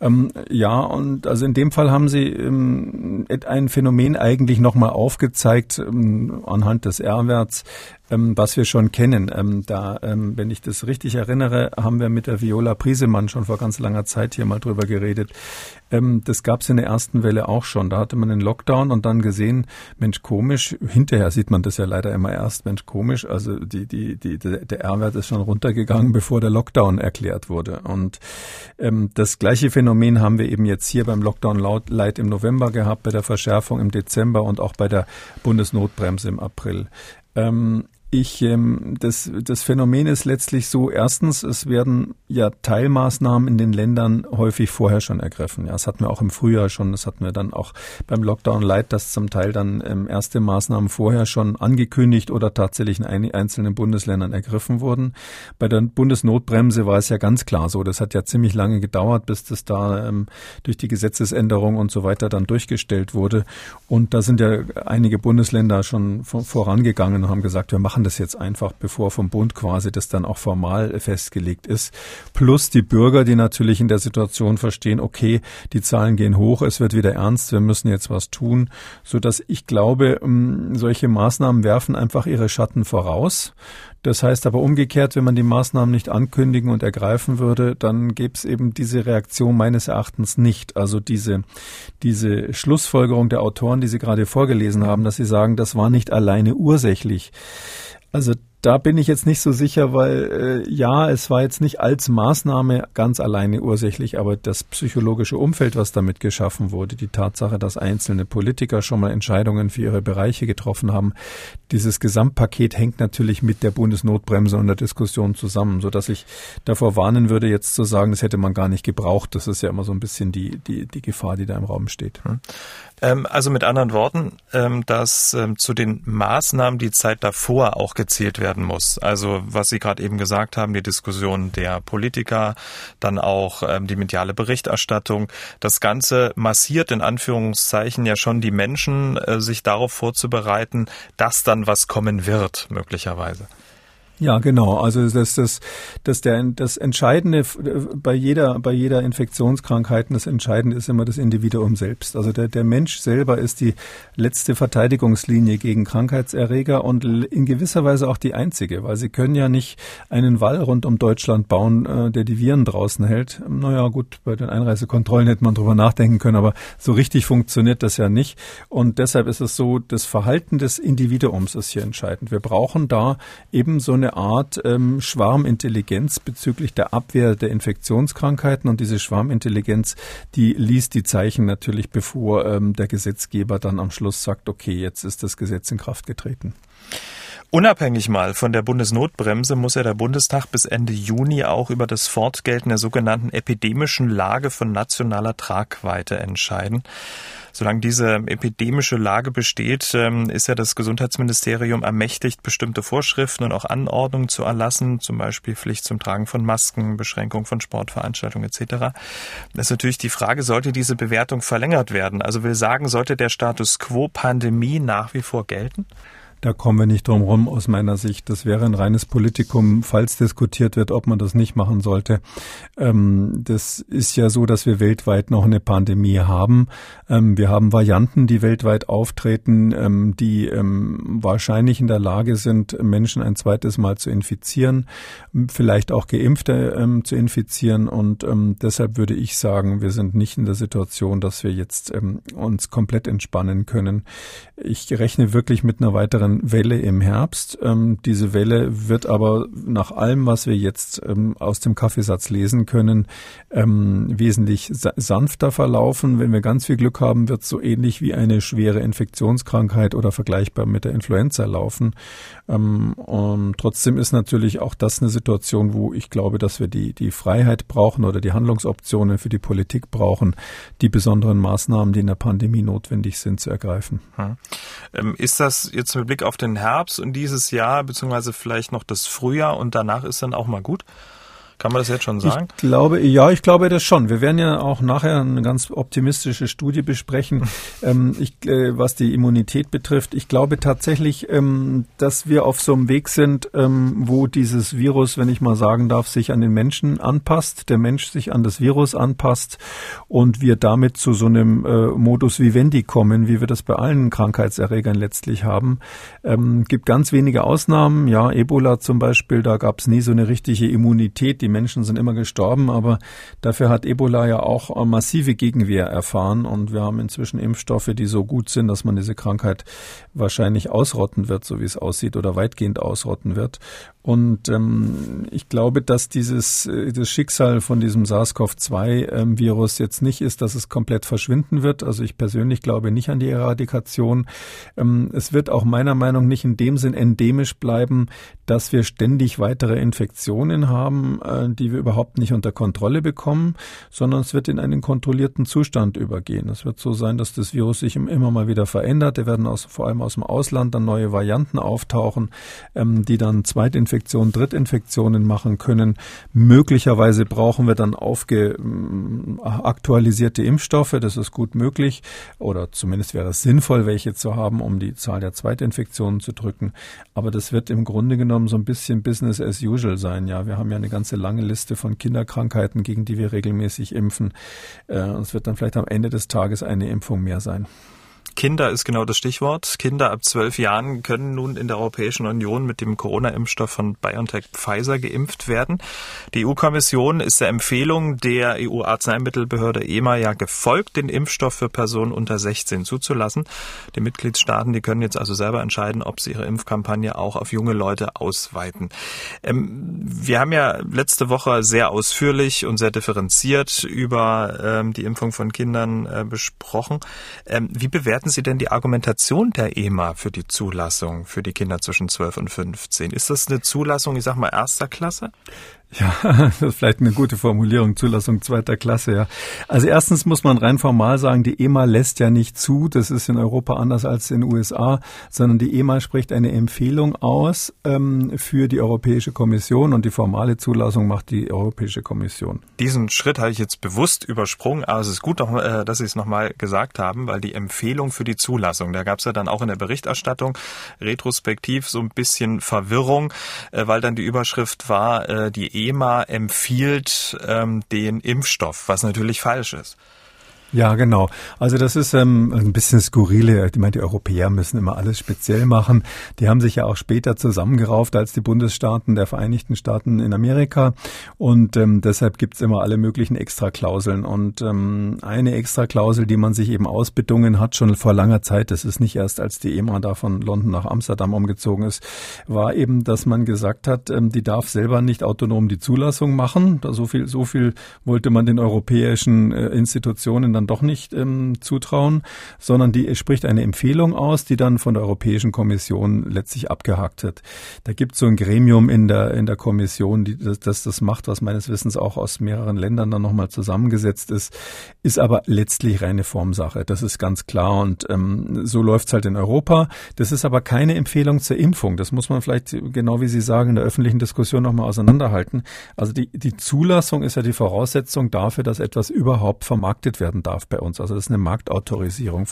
[SPEAKER 2] Ähm, ja, und also in dem Fall haben sie ähm, ein Phänomen eigentlich nochmal aufgezeigt ähm, anhand des R-Werts, ähm, was wir schon kennen. Da, wenn ich das richtig erinnere, haben wir mit der Viola Priesemann schon vor ganz langer Zeit hier mal drüber geredet. Ähm, das gab es in der ersten Welle auch schon. Da hatte man den Lockdown und dann gesehen, Mensch, komisch. Hinterher sieht man das ja leider immer erst, Mensch, komisch. Also die, die, die, der R-Wert ist schon runtergegangen, bevor der Lockdown erklärt wurde. Und ähm, das gleiche Phänomen haben wir eben jetzt hier beim Lockdown Light im November gehabt, bei der Verschärfung im Dezember und auch bei der Bundesnotbremse im April. Ähm, ich, ähm, das, das Phänomen ist letztlich so, erstens, es werden ja Teilmaßnahmen in den Ländern häufig vorher schon ergriffen. Ja, das hatten wir auch im Frühjahr schon, das hatten wir dann auch beim Lockdown Light, dass zum Teil dann ähm, erste Maßnahmen vorher schon angekündigt oder tatsächlich in ein, einzelnen Bundesländern ergriffen wurden. Bei der Bundesnotbremse war es ja ganz klar so, das hat ja ziemlich lange gedauert, bis das da ähm, durch die Gesetzesänderung und so weiter dann durchgestellt wurde. Und da sind ja einige Bundesländer schon vorangegangen und haben gesagt, wir machen machen das jetzt einfach, bevor vom Bund quasi das dann auch formal festgelegt ist. Plus die Bürger, die natürlich in der Situation verstehen, okay, die Zahlen gehen hoch, es wird wieder ernst, wir müssen jetzt was tun, so dass ich glaube, solche Maßnahmen werfen einfach ihre Schatten voraus. Das heißt aber umgekehrt, wenn man die Maßnahmen nicht ankündigen und ergreifen würde, dann gäbe es eben diese Reaktion meines Erachtens nicht. Also diese, diese Schlussfolgerung der Autoren, die Sie gerade vorgelesen haben, dass sie sagen, das war nicht alleine ursächlich. Also da bin ich jetzt nicht so sicher, weil äh, ja, es war jetzt nicht als Maßnahme ganz alleine ursächlich, aber das psychologische Umfeld, was damit geschaffen wurde, die Tatsache, dass einzelne Politiker schon mal Entscheidungen für ihre Bereiche getroffen haben, dieses Gesamtpaket hängt natürlich mit der Bundesnotbremse und der Diskussion zusammen, so dass ich davor warnen würde, jetzt zu sagen, das hätte man gar nicht gebraucht. Das ist ja immer so ein bisschen die die die Gefahr, die da im Raum steht. Hm.
[SPEAKER 1] Ähm, also mit anderen Worten, ähm, dass ähm, zu den Maßnahmen die Zeit davor auch gezählt werden muss. Also was Sie gerade eben gesagt haben, die Diskussion der Politiker, dann auch ähm, die mediale Berichterstattung. Das Ganze massiert in Anführungszeichen ja schon die Menschen, äh, sich darauf vorzubereiten, dass dann was kommen wird, möglicherweise.
[SPEAKER 2] Ja, genau. Also das, das, das, der, das Entscheidende bei jeder, bei jeder Infektionskrankheit, das Entscheidende ist immer das Individuum selbst. Also der, der Mensch selber ist die letzte Verteidigungslinie gegen Krankheitserreger und in gewisser Weise auch die einzige, weil sie können ja nicht einen Wall rund um Deutschland bauen, äh, der die Viren draußen hält. Naja, gut, bei den Einreisekontrollen hätte man drüber nachdenken können, aber so richtig funktioniert das ja nicht. Und deshalb ist es so, das Verhalten des Individuums ist hier entscheidend. Wir brauchen da eben so eine eine Art ähm, Schwarmintelligenz bezüglich der Abwehr der Infektionskrankheiten und diese Schwarmintelligenz, die liest die Zeichen natürlich, bevor ähm, der Gesetzgeber dann am Schluss sagt, okay, jetzt ist das Gesetz in Kraft getreten.
[SPEAKER 1] Unabhängig mal von der Bundesnotbremse muss ja der Bundestag bis Ende Juni auch über das Fortgelten der sogenannten epidemischen Lage von nationaler Tragweite entscheiden. Solange diese epidemische Lage besteht, ähm, ist ja das Gesundheitsministerium ermächtigt, bestimmte Vorschriften und auch Anordnungen zu erlassen, zum Beispiel Pflicht zum Tragen von Masken, Beschränkung von Sportveranstaltungen etc. Das ist natürlich die Frage, sollte diese Bewertung verlängert werden? Also will sagen, sollte der Status quo Pandemie nach wie vor gelten?
[SPEAKER 2] Da kommen wir nicht drum rum aus meiner Sicht. Das wäre ein reines Politikum, falls diskutiert wird, ob man das nicht machen sollte. Ähm, das ist ja so, dass wir weltweit noch eine Pandemie haben. Ähm, wir haben Varianten, die weltweit auftreten, ähm, die ähm, wahrscheinlich in der Lage sind, Menschen ein zweites Mal zu infizieren, vielleicht auch Geimpfte ähm, zu infizieren. Und ähm, deshalb würde ich sagen, wir sind nicht in der Situation, dass wir jetzt uns komplett entspannen können. Ich rechne wirklich mit einer weiteren weiteren Welle im Herbst. Ähm, diese Welle wird aber nach allem, was wir jetzt ähm, aus dem Kaffeesatz lesen können, ähm, wesentlich sanfter verlaufen. Wenn wir ganz viel Glück haben, wird es so ähnlich wie eine schwere Infektionskrankheit oder vergleichbar mit der Influenza laufen. Ähm, trotzdem ist natürlich auch das eine Situation, wo ich glaube, dass wir die, die Freiheit brauchen oder die Handlungsoptionen für die Politik brauchen, die besonderen Maßnahmen, die in der Pandemie notwendig sind, zu ergreifen.
[SPEAKER 1] Hm. Ist das jetzt mit Blick Blick auf den Herbst und dieses Jahr, beziehungsweise vielleicht noch das Frühjahr und danach ist dann auch mal gut? Kann man das jetzt schon sagen?
[SPEAKER 2] Ich glaube, ja, ich glaube das schon. Wir werden ja auch nachher eine ganz optimistische Studie besprechen, ähm, ich, äh, was die Immunität betrifft. Ich glaube tatsächlich, ähm, dass wir auf so einem Weg sind, ähm, wo dieses Virus, wenn ich mal sagen darf, sich an den Menschen anpasst, der Mensch sich an das Virus anpasst und wir damit zu so einem äh, Modus vivendi kommen, wie wir das bei allen Krankheitserregern letztlich haben. Ähm, gibt ganz wenige Ausnahmen. Ja, Ebola zum Beispiel, da gab es nie so eine richtige Immunität. Die Menschen sind immer gestorben, aber dafür hat Ebola ja auch massive Gegenwehr erfahren und wir haben inzwischen Impfstoffe, die so gut sind, dass man diese Krankheit wahrscheinlich ausrotten wird, so wie es aussieht, oder weitgehend ausrotten wird. Und ähm, ich glaube, dass dieses äh, das Schicksal von diesem SARS-CoV-2-Virus ähm, jetzt nicht ist, dass es komplett verschwinden wird. Also ich persönlich glaube nicht an die Eradikation. Ähm, es wird auch meiner Meinung nach nicht in dem Sinn endemisch bleiben, dass wir ständig weitere Infektionen haben, äh, die wir überhaupt nicht unter Kontrolle bekommen, sondern es wird in einen kontrollierten Zustand übergehen. Es wird so sein, dass das Virus sich immer mal wieder verändert. Da werden aus, vor allem aus dem Ausland dann neue Varianten auftauchen, ähm, die dann Zweitinfektionen Infektionen, Drittinfektionen machen können. Möglicherweise brauchen wir dann aufge, mm, Impfstoffe. Das ist gut möglich. Oder zumindest wäre es sinnvoll, welche zu haben, um die Zahl der Zweitinfektionen zu drücken. Aber das wird im Grunde genommen so ein bisschen Business as usual sein. Ja, wir haben ja eine ganze lange Liste von Kinderkrankheiten, gegen die wir regelmäßig impfen. Äh, es wird dann vielleicht am Ende des Tages eine Impfung mehr sein.
[SPEAKER 1] Kinder ist genau das Stichwort. Kinder ab zwölf Jahren können nun in der Europäischen Union mit dem Corona-Impfstoff von BioNTech Pfizer geimpft werden. Die EU-Kommission ist der Empfehlung der EU-Arzneimittelbehörde EMA ja gefolgt, den Impfstoff für Personen unter 16 zuzulassen. Die Mitgliedstaaten, die können jetzt also selber entscheiden, ob sie ihre Impfkampagne auch auf junge Leute ausweiten. Ähm, wir haben ja letzte Woche sehr ausführlich und sehr differenziert über ähm, die Impfung von Kindern äh, besprochen. Ähm, wie bewerten bewerten Sie denn die Argumentation der EMA für die Zulassung für die Kinder zwischen 12 und 15? Ist das eine Zulassung, ich sag mal, erster Klasse?
[SPEAKER 2] Ja, das ist vielleicht eine gute Formulierung, Zulassung zweiter Klasse, ja. Also erstens muss man rein formal sagen, die EMA lässt ja nicht zu, das ist in Europa anders als in den USA, sondern die EMA spricht eine Empfehlung aus ähm, für die Europäische Kommission und die formale Zulassung macht die Europäische Kommission.
[SPEAKER 1] Diesen Schritt habe ich jetzt bewusst übersprungen, aber es ist gut, äh, dass Sie es nochmal gesagt haben, weil die Empfehlung für die Zulassung, da gab es ja dann auch in der Berichterstattung retrospektiv so ein bisschen Verwirrung, äh, weil dann die Überschrift war, äh, die EMA empfiehlt ähm, den Impfstoff, was natürlich falsch ist.
[SPEAKER 2] Ja, genau. Also das ist ähm, ein bisschen skurrile. Ich meine, die Europäer müssen immer alles speziell machen. Die haben sich ja auch später zusammengerauft als die Bundesstaaten der Vereinigten Staaten in Amerika. Und ähm, deshalb gibt's immer alle möglichen Extraklauseln. Und ähm, eine Extraklausel, die man sich eben ausbedungen hat, schon vor langer Zeit, das ist nicht erst als die EMA da von London nach Amsterdam umgezogen ist, war eben, dass man gesagt hat, ähm, die darf selber nicht autonom die Zulassung machen. Da so viel, so viel wollte man den europäischen äh, Institutionen dann doch nicht ähm, zutrauen, sondern die spricht eine Empfehlung aus, die dann von der Europäischen Kommission letztlich abgehakt wird. Da gibt es so ein Gremium in der, in der Kommission, die, das, das das macht, was meines Wissens auch aus mehreren Ländern dann nochmal zusammengesetzt ist, ist aber letztlich reine Formsache. Das ist ganz klar und ähm, so läuft's halt in Europa. Das ist aber keine Empfehlung zur Impfung. Das muss man vielleicht, genau wie Sie sagen, in der öffentlichen Diskussion nochmal auseinanderhalten. Also die, die Zulassung ist ja die Voraussetzung dafür, dass etwas überhaupt vermarktet werden darf bei uns. Also das ist eine Marktautorisierung,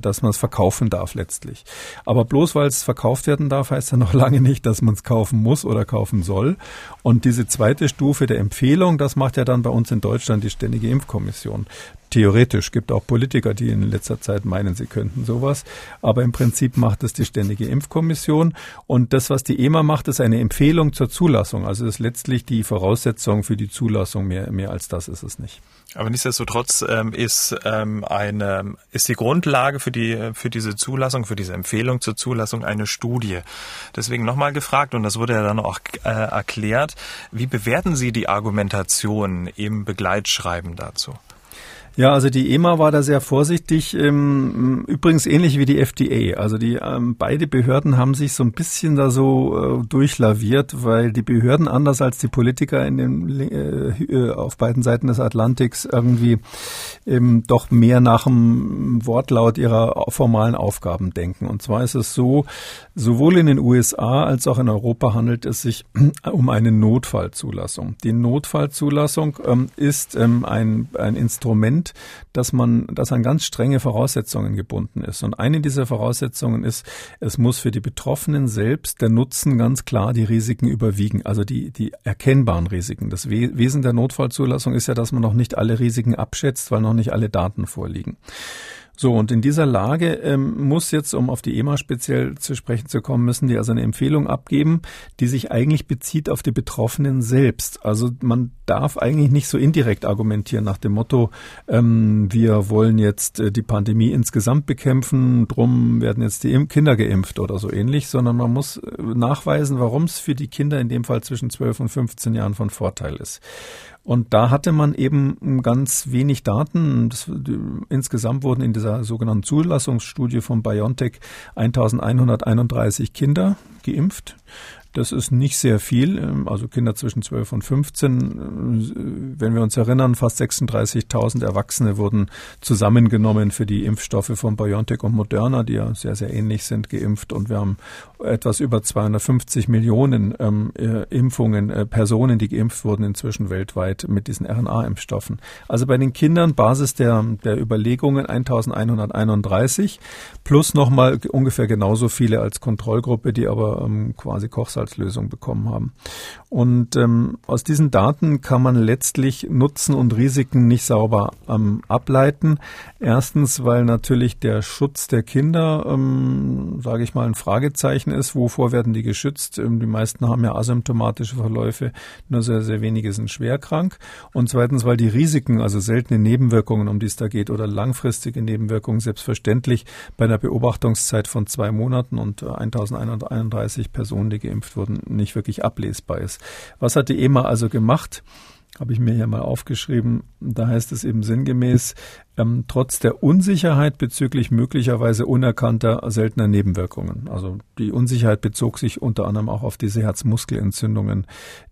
[SPEAKER 2] dass man es verkaufen darf letztlich. Aber bloß weil es verkauft werden darf, heißt ja noch lange nicht, dass man es kaufen muss oder kaufen soll. Und diese zweite Stufe der Empfehlung, das macht ja dann bei uns in Deutschland die Ständige Impfkommission. Theoretisch gibt auch Politiker, die in letzter Zeit meinen, sie könnten sowas. Aber im Prinzip macht es die Ständige Impfkommission. Und das, was die EMA macht, ist eine Empfehlung zur Zulassung. Also ist letztlich die Voraussetzung für die Zulassung. Mehr, mehr als das ist es nicht.
[SPEAKER 1] Aber nichtsdestotrotz ähm, ist ähm, eine ist die Grundlage für die für diese Zulassung, für diese Empfehlung zur Zulassung eine Studie. Deswegen nochmal gefragt und das wurde ja dann auch äh, erklärt. Wie bewerten Sie die Argumentation im Begleitschreiben dazu?
[SPEAKER 2] Ja, also die EMA war da sehr vorsichtig. Ähm, übrigens ähnlich wie die FDA. Also die ähm, beide Behörden haben sich so ein bisschen da so äh, durchlaviert, weil die Behörden anders als die Politiker in den, äh, äh, auf beiden Seiten des Atlantiks irgendwie ähm, doch mehr nach dem Wortlaut ihrer formalen Aufgaben denken. Und zwar ist es so, sowohl in den USA als auch in Europa handelt es sich um eine Notfallzulassung. Die Notfallzulassung ist ein, ein Instrument, dass man, dass an ganz strenge Voraussetzungen gebunden ist. Und eine dieser Voraussetzungen ist, es muss für die Betroffenen selbst der Nutzen ganz klar die Risiken überwiegen, also die, die erkennbaren Risiken. Das Wesen der Notfallzulassung ist ja, dass man noch nicht alle Risiken abschätzt, weil noch nicht alle Daten vorliegen. So, und in dieser Lage ähm, muss jetzt, um auf die EMA speziell zu sprechen zu kommen, müssen die also eine Empfehlung abgeben, die sich eigentlich bezieht auf die Betroffenen selbst. Also man darf eigentlich nicht so indirekt argumentieren nach dem Motto, ähm, wir wollen jetzt äh, die Pandemie insgesamt bekämpfen, drum werden jetzt die Kinder geimpft oder so ähnlich, sondern man muss äh, nachweisen, warum es für die Kinder in dem Fall zwischen 12 und 15 Jahren von Vorteil ist. Und da hatte man eben ganz wenig Daten. Das, insgesamt wurden in dieser sogenannten Zulassungsstudie von BioNTech 1131 Kinder geimpft. Das ist nicht sehr viel, ähm, also Kinder zwischen 12 und 15. Äh, wenn wir uns erinnern, fast 36.000 Erwachsene wurden zusammengenommen für die Impfstoffe von BioNTech und Moderna, die ja sehr, sehr ähnlich sind, geimpft. Und wir haben etwas über 250 Millionen ähm, äh, Impfungen, äh, Personen, die geimpft wurden inzwischen weltweit mit diesen RNA-Impfstoffen. Also bei den Kindern Basis der, der Überlegungen 1131 plus nochmal ungefähr genauso viele als Kontrollgruppe, die aber ähm, quasi Kochsalzlösung bekommen haben. Und ähm, aus diesen Daten kann man letztlich Nutzen und Risiken nicht sauber ähm, ableiten. Erstens, weil natürlich der Schutz der Kinder, ähm, sage ich mal, ein Fragezeichen ist. Wovor werden die geschützt? Ähm, die meisten haben ja asymptomatische Verläufe, nur sehr, sehr wenige sind schwer krank. Und zweitens, weil die Risiken, also seltene Nebenwirkungen, um die es da geht, oder langfristige Nebenwirkungen selbstverständlich bei einer Beobachtungszeit von zwei Monaten und 1131 äh, Personen, die geimpft wurden, nicht wirklich ablesbar ist. Was hat die EMA also gemacht? Habe ich mir hier mal aufgeschrieben. Da heißt es eben sinngemäß, ähm, trotz der Unsicherheit bezüglich möglicherweise unerkannter seltener Nebenwirkungen. Also die Unsicherheit bezog sich unter anderem auch auf diese Herzmuskelentzündungen,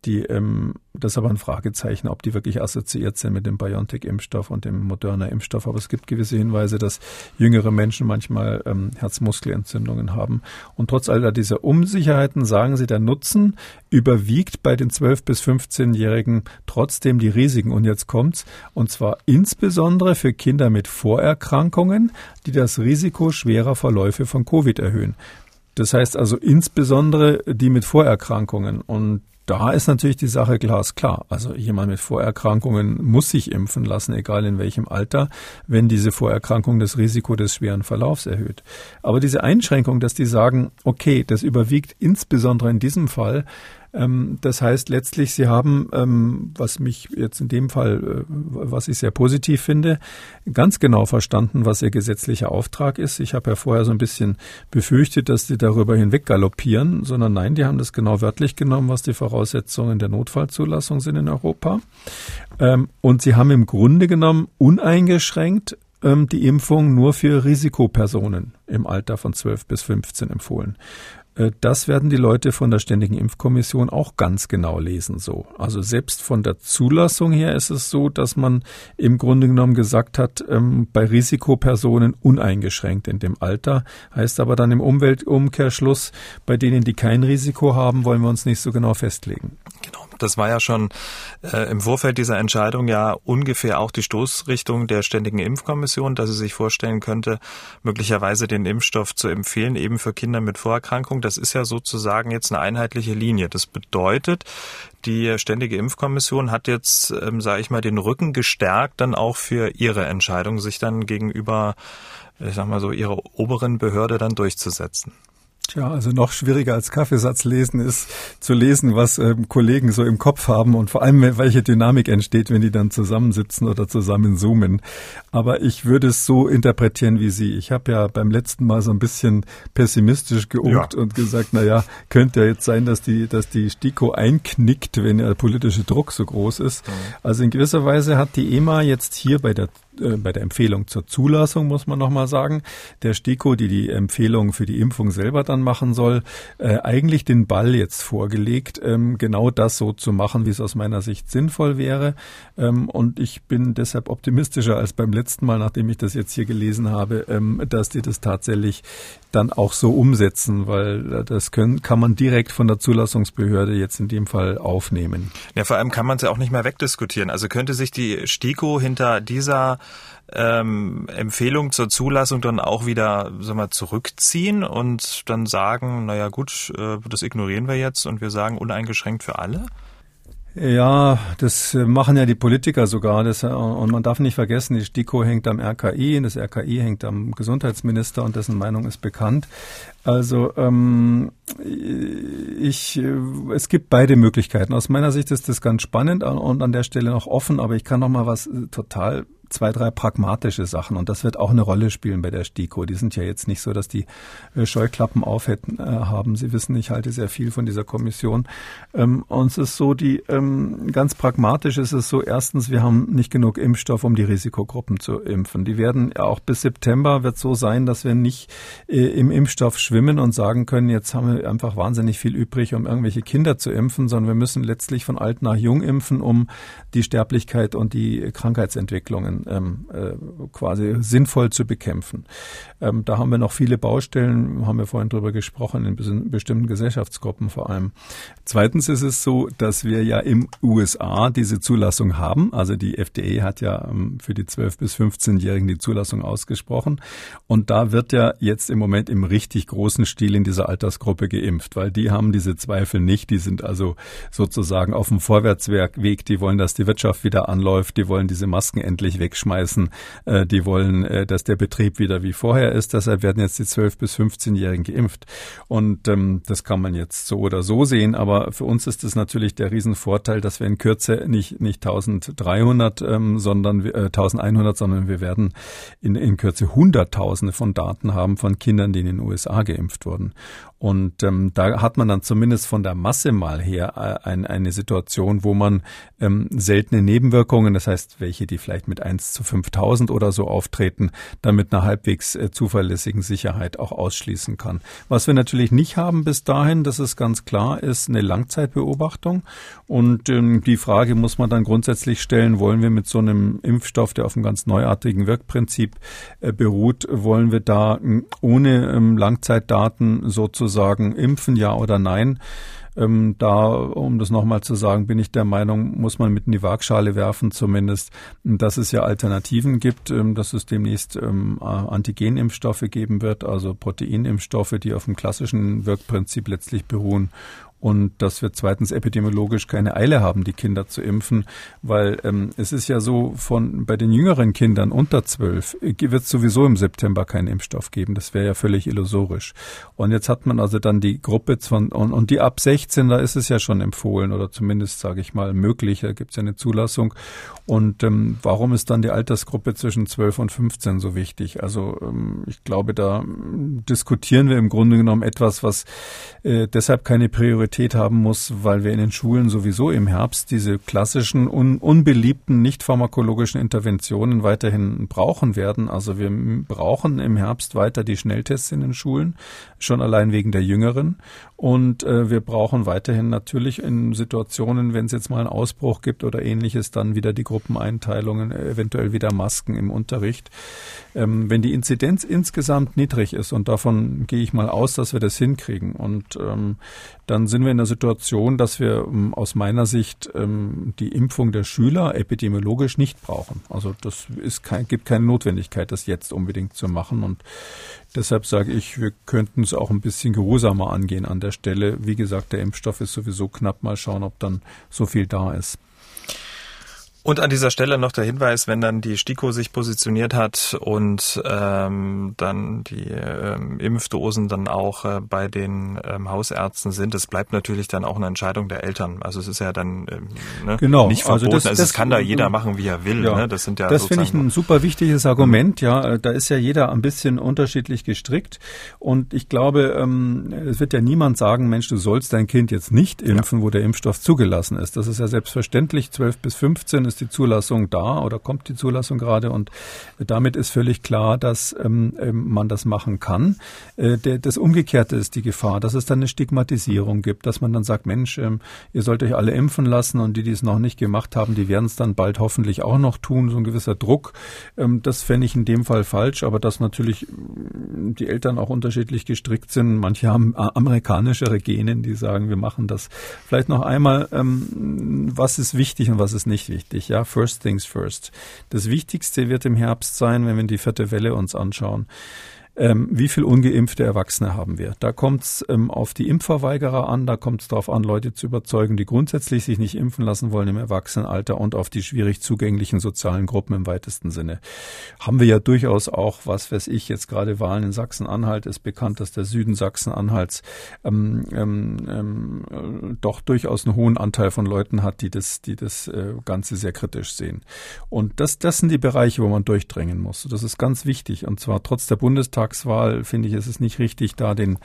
[SPEAKER 2] die ähm, das ist aber ein Fragezeichen, ob die wirklich assoziiert sind mit dem BioNTech-Impfstoff und dem Moderna-Impfstoff. Aber es gibt gewisse Hinweise, dass jüngere Menschen manchmal ähm, Herzmuskelentzündungen haben. Und trotz all dieser Unsicherheiten sagen sie, der Nutzen überwiegt bei den 12- bis 15-Jährigen trotzdem die Risiken. Und jetzt kommt's. Und zwar insbesondere für Kinder, mit Vorerkrankungen, die das Risiko schwerer Verläufe von Covid erhöhen. Das heißt also insbesondere die mit Vorerkrankungen. Und da ist natürlich die Sache glasklar. Also jemand mit Vorerkrankungen muss sich impfen lassen, egal in welchem Alter, wenn diese Vorerkrankung das Risiko des schweren Verlaufs erhöht. Aber diese Einschränkung, dass die sagen, okay, das überwiegt insbesondere in diesem Fall, das heißt letztlich, Sie haben, ähm, was mich jetzt in dem Fall, äh, was ich sehr positiv finde, ganz genau verstanden, was Ihr gesetzlicher Auftrag ist. Ich habe ja vorher so ein bisschen befürchtet, dass Sie darüber hinweg galoppieren, sondern nein, die haben das genau wörtlich genommen, was die Voraussetzungen der Notfallzulassung sind in Europa. Ähm, und Sie haben im Grunde genommen uneingeschränkt die Impfung nur für Risikopersonen im Alter von 12 bis 15 empfohlen. Äh, das werden die Leute von der Ständigen Impfkommission auch ganz genau lesen so. Also selbst von der Zulassung her ist es so, dass man im Grunde genommen gesagt hat, ähm, bei Risikopersonen uneingeschränkt in dem Alter. Heißt aber dann im Umweltumkehrschluss, bei denen, die kein Risiko haben, wollen wir uns nicht so genau festlegen.
[SPEAKER 1] Genau. Das war ja schon äh, im Vorfeld dieser Entscheidung ja ungefähr auch die Stoßrichtung der Ständigen Impfkommission, dass sie sich vorstellen könnte, möglicherweise den Impfstoff zu empfehlen, eben für Kinder mit Vorerkrankung. Das ist ja sozusagen jetzt eine einheitliche Linie. Das bedeutet, die Ständige Impfkommission hat jetzt, ähm, sage ich mal, den Rücken gestärkt, dann auch für ihre Entscheidung, sich dann gegenüber, ich sag mal so, ihrer oberen Behörde dann durchzusetzen.
[SPEAKER 2] Tja, also noch schwieriger als Kaffeesatz lesen ist zu lesen, was ähm, Kollegen so im Kopf haben und vor allem, welche Dynamik entsteht, wenn die dann zusammensitzen oder zusammen zoomen. Aber ich würde es so interpretieren wie Sie. Ich habe ja beim letzten Mal so ein bisschen pessimistisch geungt ja. und gesagt, na ja, könnte ja jetzt sein, dass die, dass die STIKO einknickt, wenn der politische Druck so groß ist. Mhm. Also in gewisser Weise hat die EMA jetzt hier bei der äh, bei der Empfehlung zur Zulassung, muss man nochmal sagen, der STIKO, die die Empfehlung für die Impfung selber dann machen soll, äh, eigentlich den Ball jetzt vorgelegt, ähm, genau das so zu machen, wie es aus meiner Sicht sinnvoll wäre. Ähm, und ich bin deshalb optimistischer als beim letzten Mal, nachdem ich das jetzt hier gelesen habe, ähm, dass die das tatsächlich dann auch so umsetzen, weil das können, kann man direkt von der Zulassungsbehörde jetzt in dem Fall aufnehmen.
[SPEAKER 1] Ja, vor allem kann man es ja auch nicht mehr wegdiskutieren. Also könnte sich die STIKO hinter dieser ähm, Empfehlung zur Zulassung dann auch wieder sagen wir, zurückziehen und dann sagen, naja gut, äh, das ignorieren wir jetzt und wir sagen uneingeschränkt für alle?
[SPEAKER 2] Ja, das äh, machen ja die Politiker sogar. Das, äh, und man darf nicht vergessen, die STIKO hängt am RKI, das RKI hängt am Gesundheitsminister und dessen Meinung ist bekannt. Also ähm, ich, äh, es gibt beide Möglichkeiten. Aus meiner Sicht ist das ganz spannend und an der Stelle noch offen, aber ich kann noch mal was total zwei, drei pragmatische Sachen und das wird auch eine Rolle spielen bei der STIKO. Die sind ja jetzt nicht so, dass die äh, Scheuklappen auf hätten, äh, haben. Sie wissen, ich halte sehr viel von dieser Kommission. Ähm, und es ist so, die ähm, ganz pragmatisch ist es so, erstens, wir haben nicht genug Impfstoff, um die Risikogruppen zu impfen. Die werden auch bis September wird so sein, dass wir nicht äh, im Impfstoff schwimmen und sagen können, jetzt haben wir einfach wahnsinnig viel übrig, um irgendwelche Kinder zu impfen, sondern wir müssen letztlich von alt nach jung impfen, um die Sterblichkeit und die Krankheitsentwicklungen ähm, äh, quasi sinnvoll zu bekämpfen. Ähm, da haben wir noch viele Baustellen, haben wir vorhin drüber gesprochen, in bestimmten Gesellschaftsgruppen vor allem. Zweitens ist es so, dass wir ja im USA diese Zulassung haben. Also die FDA hat ja ähm, für die 12- bis 15-Jährigen die Zulassung ausgesprochen. Und da wird ja jetzt im Moment im richtig großen Stil in dieser Altersgruppe geimpft, weil die haben diese Zweifel nicht. Die sind also sozusagen auf dem Vorwärtsweg. Die wollen, dass die Wirtschaft wieder anläuft. Die wollen diese Masken endlich weg wegschmeißen. Äh, die wollen, äh, dass der Betrieb wieder wie vorher ist. Deshalb werden jetzt die 12- bis 15-Jährigen geimpft. Und ähm, das kann man jetzt so oder so sehen. Aber für uns ist es natürlich der Riesenvorteil, dass wir in Kürze nicht, nicht 1300, ähm, sondern äh, 1100, sondern wir werden in, in Kürze Hunderttausende von Daten haben von Kindern, die in den USA geimpft wurden. Und ähm, da hat man dann zumindest von der Masse mal her äh, ein, eine Situation, wo man ähm, seltene Nebenwirkungen, das heißt welche, die vielleicht mit 1 zu 5000 oder so auftreten, dann mit einer halbwegs äh, zuverlässigen Sicherheit auch ausschließen kann. Was wir natürlich nicht haben bis dahin, das ist ganz klar, ist eine Langzeitbeobachtung. Und ähm, die Frage muss man dann grundsätzlich stellen, wollen wir mit so einem Impfstoff, der auf einem ganz neuartigen Wirkprinzip äh, beruht, wollen wir da ohne ähm, Langzeitdaten sozusagen sozusagen impfen, ja oder nein. Ähm, da, um das nochmal zu sagen, bin ich der Meinung, muss man mit in die Waagschale werfen, zumindest, dass es ja Alternativen gibt, ähm, dass es demnächst ähm, Antigenimpfstoffe geben wird, also Proteinimpfstoffe, die auf dem klassischen Wirkprinzip letztlich beruhen und dass wir zweitens epidemiologisch keine Eile haben, die Kinder zu impfen, weil ähm, es ist ja so, von bei den jüngeren Kindern unter zwölf äh, wird es sowieso im September keinen Impfstoff geben. Das wäre ja völlig illusorisch. Und jetzt hat man also dann die Gruppe von, und, und die ab 16, da ist es ja schon empfohlen oder zumindest, sage ich mal, möglich. Da gibt es ja eine Zulassung. Und ähm, warum ist dann die Altersgruppe zwischen 12 und 15 so wichtig? Also ähm, ich glaube, da diskutieren wir im Grunde genommen etwas, was äh, deshalb keine Priorität Priorität haben muss, weil wir in den Schulen sowieso im Herbst diese klassischen, un unbeliebten, nicht pharmakologischen Interventionen weiterhin brauchen werden. Also wir brauchen im Herbst weiter die Schnelltests in den Schulen, schon allein wegen der Jüngeren. Und äh, wir brauchen weiterhin natürlich in Situationen, wenn es jetzt mal einen Ausbruch gibt oder ähnliches, dann wieder die Gruppeneinteilungen, eventuell wieder Masken im Unterricht. Ähm, wenn die Inzidenz insgesamt niedrig ist, und davon gehe ich mal aus, dass wir das hinkriegen, und ähm, dann sind wir in der Situation, dass wir ähm, aus meiner Sicht ähm, die Impfung der Schüler epidemiologisch nicht brauchen. Also das ist kein, gibt keine Notwendigkeit, das jetzt unbedingt zu machen. Und deshalb sage ich, wir könnten es auch ein bisschen geruhsamer angehen an der Stelle. Wie gesagt, der Impfstoff ist sowieso knapp. Mal schauen, ob dann so viel da ist.
[SPEAKER 1] Und an dieser Stelle noch der Hinweis, wenn dann die STIKO sich positioniert hat und ähm, dann die ähm, Impfdosen dann auch äh, bei den ähm, Hausärzten sind, es bleibt natürlich dann auch eine Entscheidung der Eltern. Also es ist ja dann ähm, ne,
[SPEAKER 2] genau.
[SPEAKER 1] nicht verboten. Also das, also das kann da jeder machen, wie er will. Ja. Ne? Das sind ja
[SPEAKER 2] Das finde ich ein super wichtiges Argument. Ja, da ist ja jeder ein bisschen unterschiedlich gestrickt und ich glaube, ähm, es wird ja niemand sagen, Mensch, du sollst dein Kind jetzt nicht impfen, ja. wo der Impfstoff zugelassen ist. Das ist ja selbstverständlich. 12 bis 15 ist ist die Zulassung da oder kommt die Zulassung gerade und damit ist völlig klar, dass ähm, ähm, man das machen kann. Äh, der, das Umgekehrte ist die Gefahr, dass es dann eine Stigmatisierung gibt, dass man dann sagt, Mensch, ähm, ihr sollt euch alle impfen lassen und die, die es noch nicht gemacht haben, die werden es dann bald hoffentlich auch noch tun, so ein gewisser Druck. Ähm, das fände ich in dem Fall falsch, aber dass natürlich die Eltern auch unterschiedlich gestrickt sind. Manche haben amerikanischere Genen, die sagen, wir machen das. Vielleicht noch einmal, ähm, was ist wichtig und was ist nicht wichtig? Ja, first things first. Das Wichtigste wird im Herbst sein, wenn wir die vierte Welle uns anschauen ähm, wie viel ungeimpfte Erwachsene haben wir. Da kommt es ähm, auf die Impfverweigerer an, da kommt es darauf an, Leute zu überzeugen, die grundsätzlich sich nicht impfen lassen wollen im Erwachsenenalter und auf die schwierig zugänglichen sozialen Gruppen im weitesten Sinne. Haben wir ja durchaus auch, was weiß ich, jetzt gerade Wahlen in Sachsen-Anhalt ist bekannt, dass der Süden Sachsen-Anhalts ähm, ähm, ähm, doch durchaus einen hohen Anteil von Leuten hat, die das, die das äh, Ganze sehr kritisch sehen. Und das, das sind die Bereiche, wo man durchdrängen muss. Das ist ganz wichtig. Und zwar trotz der Bundestag Bundestagswahl finde ich, ist es nicht richtig, da den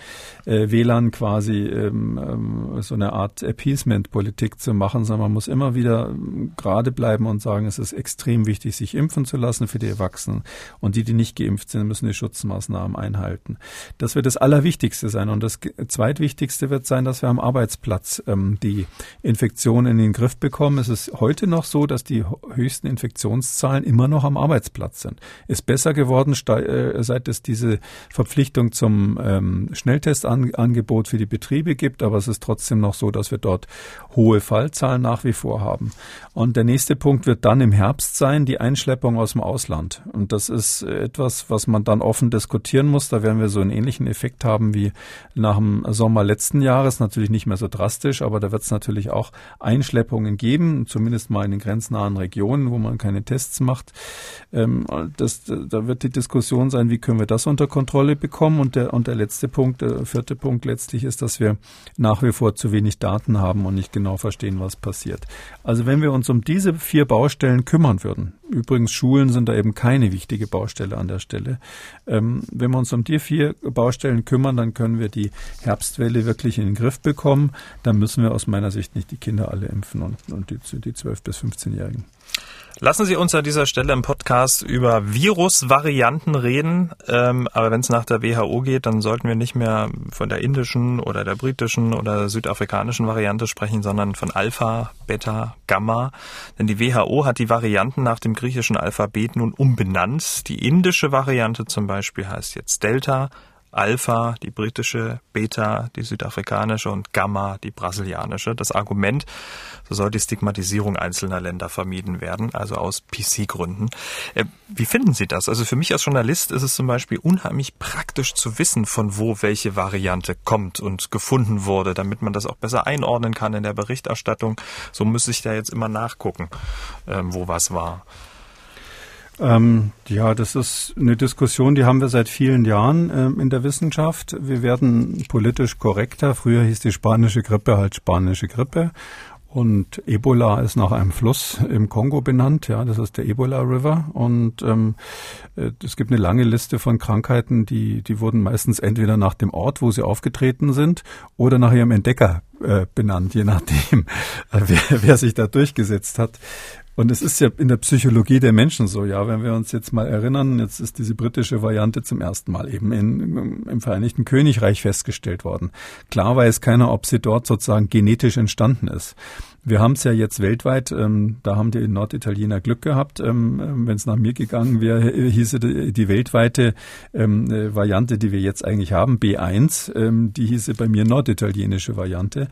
[SPEAKER 2] äh, Wählern quasi ähm, ähm, so eine Art Appeasement-Politik zu machen, sondern man muss immer wieder ähm, gerade bleiben und sagen, es ist extrem wichtig, sich impfen zu lassen für die Erwachsenen. Und die, die nicht geimpft sind, müssen die Schutzmaßnahmen einhalten. Das wird das Allerwichtigste sein. Und das Zweitwichtigste wird sein, dass wir am Arbeitsplatz ähm, die Infektion in den Griff bekommen. Es ist heute noch so, dass die höchsten Infektionszahlen immer noch am Arbeitsplatz sind. Ist besser geworden, äh, seit es diese Verpflichtung zum ähm, Schnelltestangebot für die Betriebe gibt, aber es ist trotzdem noch so, dass wir dort hohe Fallzahlen nach wie vor haben. Und der nächste Punkt wird dann im Herbst sein, die Einschleppung aus dem Ausland. Und das ist etwas, was man dann offen diskutieren muss. Da werden wir so einen ähnlichen Effekt haben wie nach dem Sommer letzten Jahres. Natürlich nicht mehr so drastisch, aber da wird es natürlich auch Einschleppungen geben, zumindest mal in den grenznahen Regionen, wo man keine Tests macht. Ähm, das, da wird die Diskussion sein, wie können wir das unter Kontrolle bekommen. Und der, und der letzte Punkt, der vierte Punkt letztlich ist, dass wir nach wie vor zu wenig Daten haben und nicht genau verstehen, was passiert. Also wenn wir uns um diese vier Baustellen kümmern würden, übrigens Schulen sind da eben keine wichtige Baustelle an der Stelle, ähm, wenn wir uns um die vier Baustellen kümmern, dann können wir die Herbstwelle wirklich in den Griff bekommen. Dann müssen wir aus meiner Sicht nicht die Kinder alle impfen und, und die, die 12- bis 15-Jährigen.
[SPEAKER 1] Lassen Sie uns an dieser Stelle im Podcast über Virusvarianten reden. Ähm, aber wenn es nach der WHO geht, dann sollten wir nicht mehr von der indischen oder der britischen oder südafrikanischen Variante sprechen, sondern von Alpha, Beta, Gamma. Denn die WHO hat die Varianten nach dem griechischen Alphabet nun umbenannt. Die indische Variante zum Beispiel heißt jetzt Delta, Alpha, die britische, Beta, die südafrikanische und Gamma, die brasilianische. Das Argument, so soll die Stigmatisierung einzelner Länder vermieden werden, also aus PC-Gründen. Äh, wie finden Sie das? Also für mich als Journalist ist es zum Beispiel unheimlich praktisch zu wissen, von wo welche Variante kommt und gefunden wurde, damit man das auch besser einordnen kann in der Berichterstattung. So muss ich da jetzt immer nachgucken, ähm, wo was war.
[SPEAKER 2] Ähm, ja, das ist eine Diskussion, die haben wir seit vielen Jahren ähm, in der Wissenschaft. Wir werden politisch korrekter. Früher hieß die spanische Grippe halt spanische Grippe. Und Ebola ist nach einem Fluss im Kongo benannt, ja, das ist der Ebola River. Und ähm, äh, es gibt eine lange Liste von Krankheiten, die, die wurden meistens entweder nach dem Ort, wo sie aufgetreten sind, oder nach ihrem Entdecker äh, benannt, je nachdem, äh, wer, wer sich da durchgesetzt hat. Und es ist ja in der Psychologie der Menschen so, ja, wenn wir uns jetzt mal erinnern, jetzt ist diese britische Variante zum ersten Mal eben in, im Vereinigten Königreich festgestellt worden. Klar weiß keiner, ob sie dort sozusagen genetisch entstanden ist. Wir haben es ja jetzt weltweit, ähm, da haben die Norditaliener Glück gehabt. Ähm, ähm Wenn es nach mir gegangen wäre, hieße die, die weltweite ähm, äh, Variante, die wir jetzt eigentlich haben, B1, ähm, die hieße bei mir norditalienische Variante.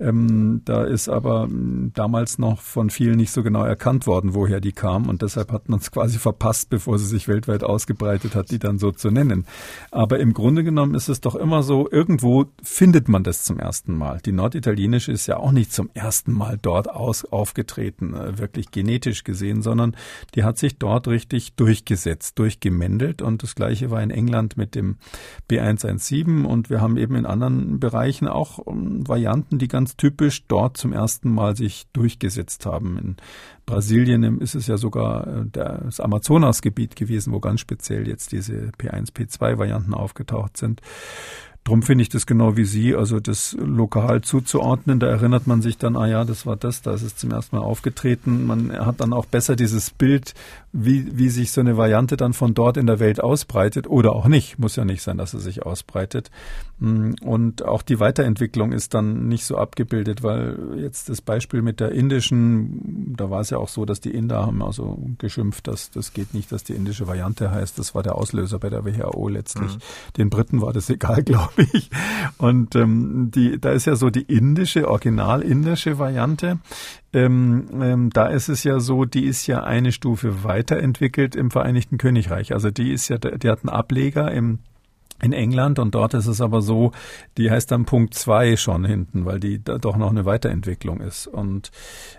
[SPEAKER 2] Ähm, da ist aber ähm, damals noch von vielen nicht so genau erkannt worden, woher die kam und deshalb hat man es quasi verpasst, bevor sie sich weltweit ausgebreitet hat, die dann so zu nennen. Aber im Grunde genommen ist es doch immer so, irgendwo findet man das zum ersten Mal. Die norditalienische ist ja auch nicht zum ersten Mal dort aus, aufgetreten, äh, wirklich genetisch gesehen, sondern die hat sich dort richtig durchgesetzt, durchgemändelt. Und das Gleiche war in England mit dem B117. Und wir haben eben in anderen Bereichen auch ähm, Varianten, die ganz typisch dort zum ersten Mal sich durchgesetzt haben. In Brasilien ist es ja sogar äh, das Amazonasgebiet gewesen, wo ganz speziell jetzt diese P1, P2 Varianten aufgetaucht sind. Drum finde ich das genau wie Sie, also das lokal zuzuordnen, da erinnert man sich dann, ah ja, das war das, da ist es zum ersten Mal aufgetreten. Man hat dann auch besser dieses Bild, wie, wie sich so eine Variante dann von dort in der Welt ausbreitet oder auch nicht. Muss ja nicht sein, dass sie sich ausbreitet. Mm, und auch die Weiterentwicklung ist dann nicht so abgebildet, weil jetzt das Beispiel mit der indischen, da war es ja auch so, dass die Inder haben also geschimpft, dass das geht nicht, dass die indische Variante heißt. Das war der Auslöser bei der WHO letztlich. Mhm. Den Briten war das egal, glaube glaube ich. Und ähm, die, da ist ja so die indische, original indische Variante. Ähm, ähm, da ist es ja so, die ist ja eine Stufe weiterentwickelt im Vereinigten Königreich. Also die ist ja, die hat einen Ableger im in England und dort ist es aber so, die heißt dann Punkt 2 schon hinten, weil die da doch noch eine Weiterentwicklung ist. Und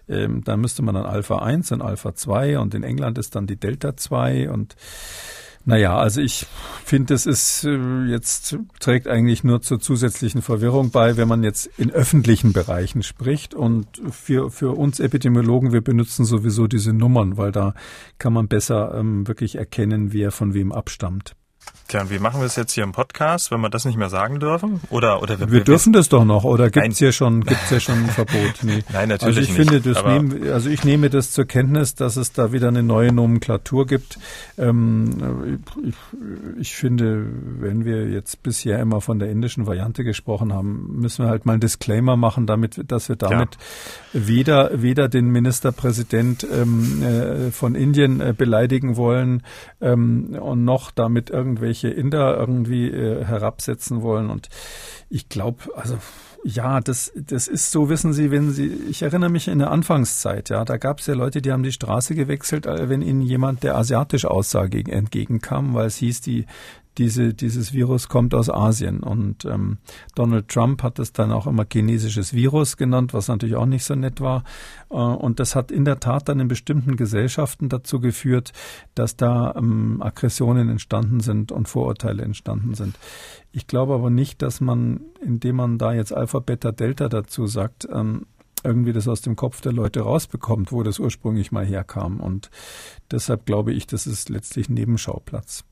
[SPEAKER 2] ähm, da müsste man dann Alpha 1 und Alpha 2 und in England ist dann die Delta 2 und naja, also ich finde, es ist äh, jetzt trägt eigentlich nur zur zusätzlichen Verwirrung bei, wenn man jetzt in öffentlichen Bereichen spricht. Und für, für uns Epidemiologen, wir benutzen sowieso diese Nummern, weil da kann man besser ähm, wirklich erkennen, wer von wem abstammt.
[SPEAKER 1] Tja, und wie machen wir es jetzt hier im Podcast, wenn wir das nicht mehr sagen dürfen? Oder, oder
[SPEAKER 2] wir, wir dürfen das doch noch, oder gibt's hier schon, gibt's hier schon ein Verbot?
[SPEAKER 1] Nee. Nein, natürlich
[SPEAKER 2] also ich
[SPEAKER 1] nicht.
[SPEAKER 2] Finde, das nehm, also ich nehme das zur Kenntnis, dass es da wieder eine neue Nomenklatur gibt. Ähm, ich, ich finde, wenn wir jetzt bisher immer von der indischen Variante gesprochen haben, müssen wir halt mal einen Disclaimer machen, damit, dass wir damit ja. weder, weder den Ministerpräsident ähm, äh, von Indien äh, beleidigen wollen ähm, und noch damit irgendwelche irgendwelche Inder irgendwie äh, herabsetzen wollen. Und ich glaube, also ja, das, das ist so, wissen Sie, wenn Sie, ich erinnere mich in der Anfangszeit, ja, da gab es ja Leute, die haben die Straße gewechselt, äh, wenn ihnen jemand, der asiatisch aussah, entgegenkam, weil es hieß, die, diese, dieses Virus kommt aus Asien. Und ähm, Donald Trump hat es dann auch immer chinesisches Virus genannt, was natürlich auch nicht so nett war. Äh, und das hat in der Tat dann in bestimmten Gesellschaften dazu geführt, dass da ähm, Aggressionen entstanden sind und Vorurteile entstanden sind. Ich glaube aber nicht, dass man, indem man da jetzt Alpha, Beta, Delta dazu sagt, ähm, irgendwie das aus dem Kopf der Leute rausbekommt, wo das ursprünglich mal herkam. Und deshalb glaube ich, das ist letztlich Nebenschauplatz.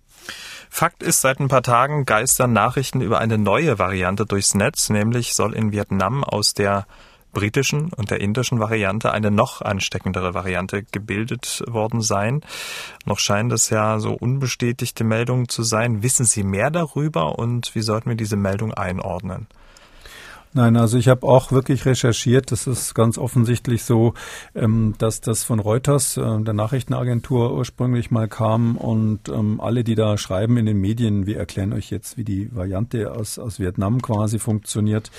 [SPEAKER 1] Fakt ist, seit ein paar Tagen geistern Nachrichten über eine neue Variante durchs Netz, nämlich soll in Vietnam aus der britischen und der indischen Variante eine noch ansteckendere Variante gebildet worden sein. Noch scheint es ja so unbestätigte Meldungen zu sein. Wissen Sie mehr darüber und wie sollten wir diese Meldung einordnen?
[SPEAKER 2] Nein, also ich habe auch wirklich recherchiert. Das ist ganz offensichtlich so, ähm, dass das von Reuters, äh, der Nachrichtenagentur, ursprünglich mal kam und ähm, alle, die da schreiben in den Medien, wir erklären euch jetzt, wie die Variante aus, aus Vietnam quasi funktioniert,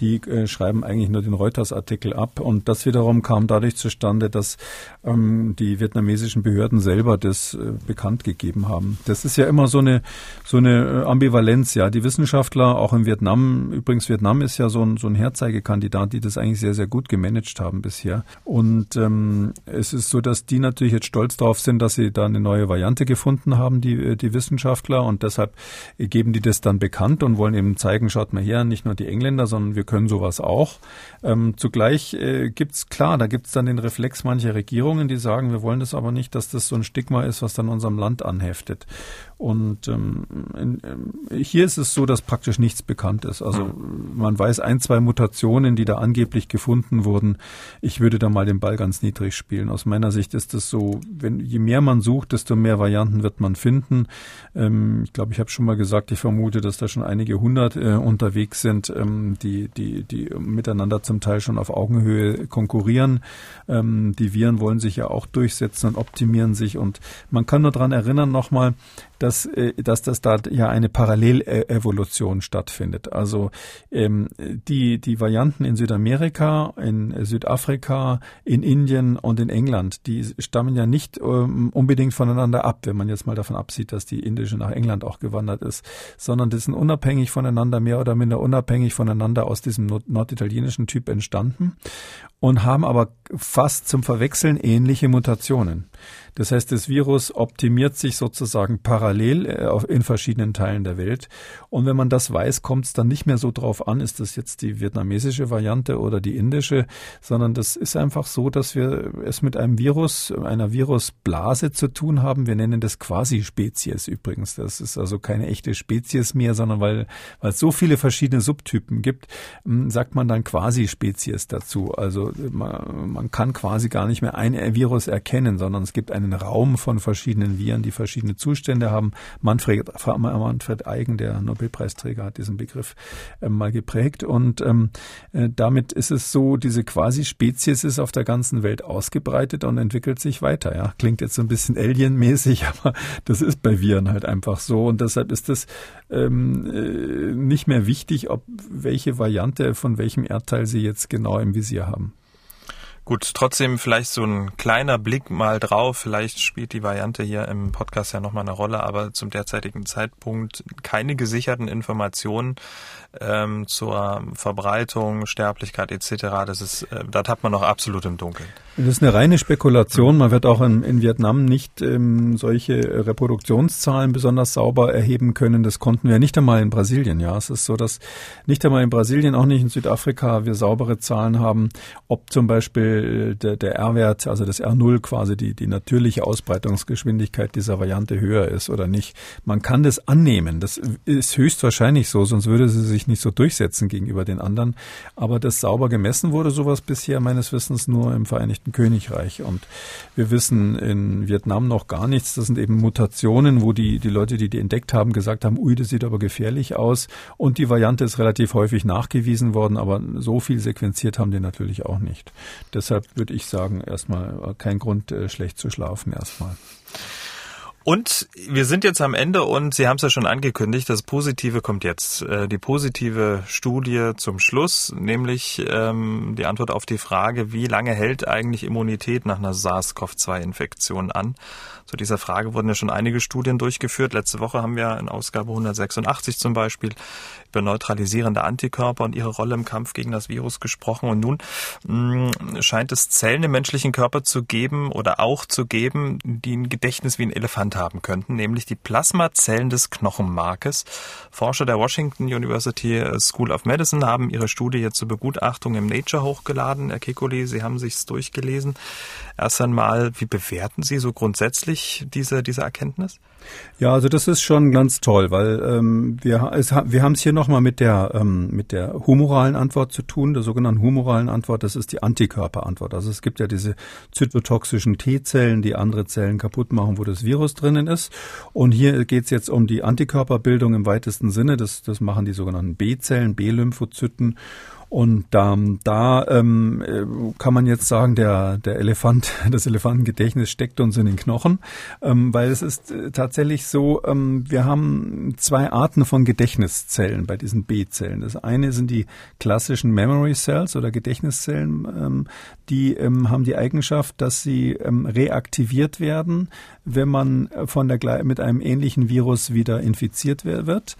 [SPEAKER 2] die äh, schreiben eigentlich nur den Reuters-Artikel ab. Und das wiederum kam dadurch zustande, dass ähm, die vietnamesischen Behörden selber das äh, bekannt gegeben haben. Das ist ja immer so eine, so eine Ambivalenz, ja. Die Wissenschaftler, auch in Vietnam, übrigens Vietnam ist ja so so ein, so ein Herzeigekandidat, die das eigentlich sehr, sehr gut gemanagt haben bisher. Und ähm, es ist so, dass die natürlich jetzt stolz darauf sind, dass sie da eine neue Variante gefunden haben, die, die Wissenschaftler. Und deshalb geben die das dann bekannt und wollen eben zeigen, schaut mal her, nicht nur die Engländer, sondern wir können sowas auch. Ähm, zugleich äh, gibt's klar, da gibt's dann den Reflex mancher Regierungen, die sagen, wir wollen das aber nicht, dass das so ein Stigma ist, was dann unserem Land anheftet. Und ähm, in, äh, hier ist es so, dass praktisch nichts bekannt ist. Also man weiß ein, zwei Mutationen, die da angeblich gefunden wurden. Ich würde da mal den Ball ganz niedrig spielen. Aus meiner Sicht ist es so, wenn je mehr man sucht, desto mehr Varianten wird man finden. Ähm, ich glaube, ich habe schon mal gesagt, ich vermute, dass da schon einige hundert äh, unterwegs sind, ähm, die, die, die miteinander zum Teil schon auf Augenhöhe konkurrieren. Ähm, die Viren wollen sich ja auch durchsetzen und optimieren sich. Und man kann nur daran erinnern nochmal, dass, äh, dass das da ja eine Parallelevolution stattfindet. Also ähm, die, die Varianten in Südamerika, in Südafrika, in Indien und in England, die stammen ja nicht ähm, unbedingt voneinander ab, wenn man jetzt mal davon absieht, dass die indische nach England auch gewandert ist, sondern die sind unabhängig voneinander, mehr oder minder unabhängig voneinander aus diesem norditalienischen Typ entstanden. und haben aber fast zum Verwechseln ähnliche Mutationen. Das heißt, das Virus optimiert sich sozusagen parallel äh, in verschiedenen Teilen der Welt. Und wenn man das weiß, kommt es dann nicht mehr so drauf an, ist das jetzt die vietnamesische Variante oder die indische, sondern das ist einfach so, dass wir es mit einem Virus, einer Virusblase zu tun haben. Wir nennen das Quasi-Spezies übrigens. Das ist also keine echte Spezies mehr, sondern weil, weil es so viele verschiedene Subtypen gibt, hm, sagt man dann Quasi-Spezies dazu. Also man, man kann quasi gar nicht mehr ein Virus erkennen, sondern es gibt einen Raum von verschiedenen Viren, die verschiedene Zustände haben. Manfred, Manfred Eigen, der Nobelpreisträger, hat diesen Begriff äh, mal geprägt. Und ähm, äh, damit ist es so, diese Quasi-Spezies ist auf der ganzen Welt ausgebreitet und entwickelt sich weiter. Ja, klingt jetzt so ein bisschen alienmäßig, aber das ist bei Viren halt einfach so. Und deshalb ist es ähm, äh, nicht mehr wichtig, ob welche Variante von welchem Erdteil sie jetzt genau im Visier haben.
[SPEAKER 1] Gut, trotzdem vielleicht so ein kleiner Blick mal drauf. Vielleicht spielt die Variante hier im Podcast ja nochmal eine Rolle, aber zum derzeitigen Zeitpunkt keine gesicherten Informationen ähm, zur Verbreitung, Sterblichkeit etc. Das ist, äh, das hat man noch absolut im Dunkeln.
[SPEAKER 2] Das ist eine reine Spekulation. Man wird auch in, in Vietnam nicht ähm, solche Reproduktionszahlen besonders sauber erheben können. Das konnten wir nicht einmal in Brasilien. Ja, es ist so, dass nicht einmal in Brasilien, auch nicht in Südafrika, wir saubere Zahlen haben, ob zum Beispiel der, der R-Wert, also das R0 quasi die, die natürliche Ausbreitungsgeschwindigkeit dieser Variante höher ist oder nicht. Man kann das annehmen. Das ist höchstwahrscheinlich so, sonst würde sie sich nicht so durchsetzen gegenüber den anderen. Aber das sauber gemessen wurde sowas bisher meines Wissens nur im Vereinigten Königreich. Und wir wissen in Vietnam noch gar nichts. Das sind eben Mutationen, wo die, die Leute, die die entdeckt haben, gesagt haben, ui, das sieht aber gefährlich aus. Und die Variante ist relativ häufig nachgewiesen worden, aber so viel sequenziert haben die natürlich auch nicht. Deshalb würde ich sagen, erstmal kein Grund, äh, schlecht zu schlafen erstmal.
[SPEAKER 1] Und wir sind jetzt am Ende und Sie haben es ja schon angekündigt, das Positive kommt jetzt. Äh, die positive Studie zum Schluss, nämlich ähm, die Antwort auf die Frage, wie lange hält eigentlich Immunität nach einer SARS-CoV-2-Infektion an? Zu dieser Frage wurden ja schon einige Studien durchgeführt. Letzte Woche haben wir in Ausgabe 186 zum Beispiel über neutralisierende Antikörper und ihre Rolle im Kampf gegen das Virus gesprochen. Und nun mh, mm, scheint es Zellen im menschlichen Körper zu geben oder auch zu geben, die ein Gedächtnis wie ein Elefant haben könnten, nämlich die Plasmazellen des Knochenmarkes. Forscher der Washington University School of Medicine haben ihre Studie jetzt zur Begutachtung im Nature hochgeladen. Herr Kekuli, Sie haben sich's durchgelesen. Erst einmal, wie bewerten Sie so grundsätzlich diese, diese Erkenntnis?
[SPEAKER 2] Ja, also das ist schon ganz toll, weil ähm, wir, es, wir haben es hier nochmal mit der, ähm, mit der humoralen Antwort zu tun, der sogenannten humoralen Antwort, das ist die Antikörperantwort. Also es gibt ja diese zytotoxischen T-Zellen, die andere Zellen kaputt machen, wo das Virus drinnen ist. Und hier geht es jetzt um die Antikörperbildung im weitesten Sinne. Das, das machen die sogenannten B-Zellen, B-Lymphozyten. Und ähm, da ähm, äh, kann man jetzt sagen, der, der Elefant, das Elefantengedächtnis steckt uns in den Knochen, ähm, weil es ist äh, tatsächlich so, ähm, wir haben zwei Arten von Gedächtniszellen bei diesen B-Zellen. Das eine sind die klassischen Memory Cells oder Gedächtniszellen, ähm, die ähm, haben die Eigenschaft, dass sie ähm, reaktiviert werden, wenn man von der mit einem ähnlichen Virus wieder infiziert wird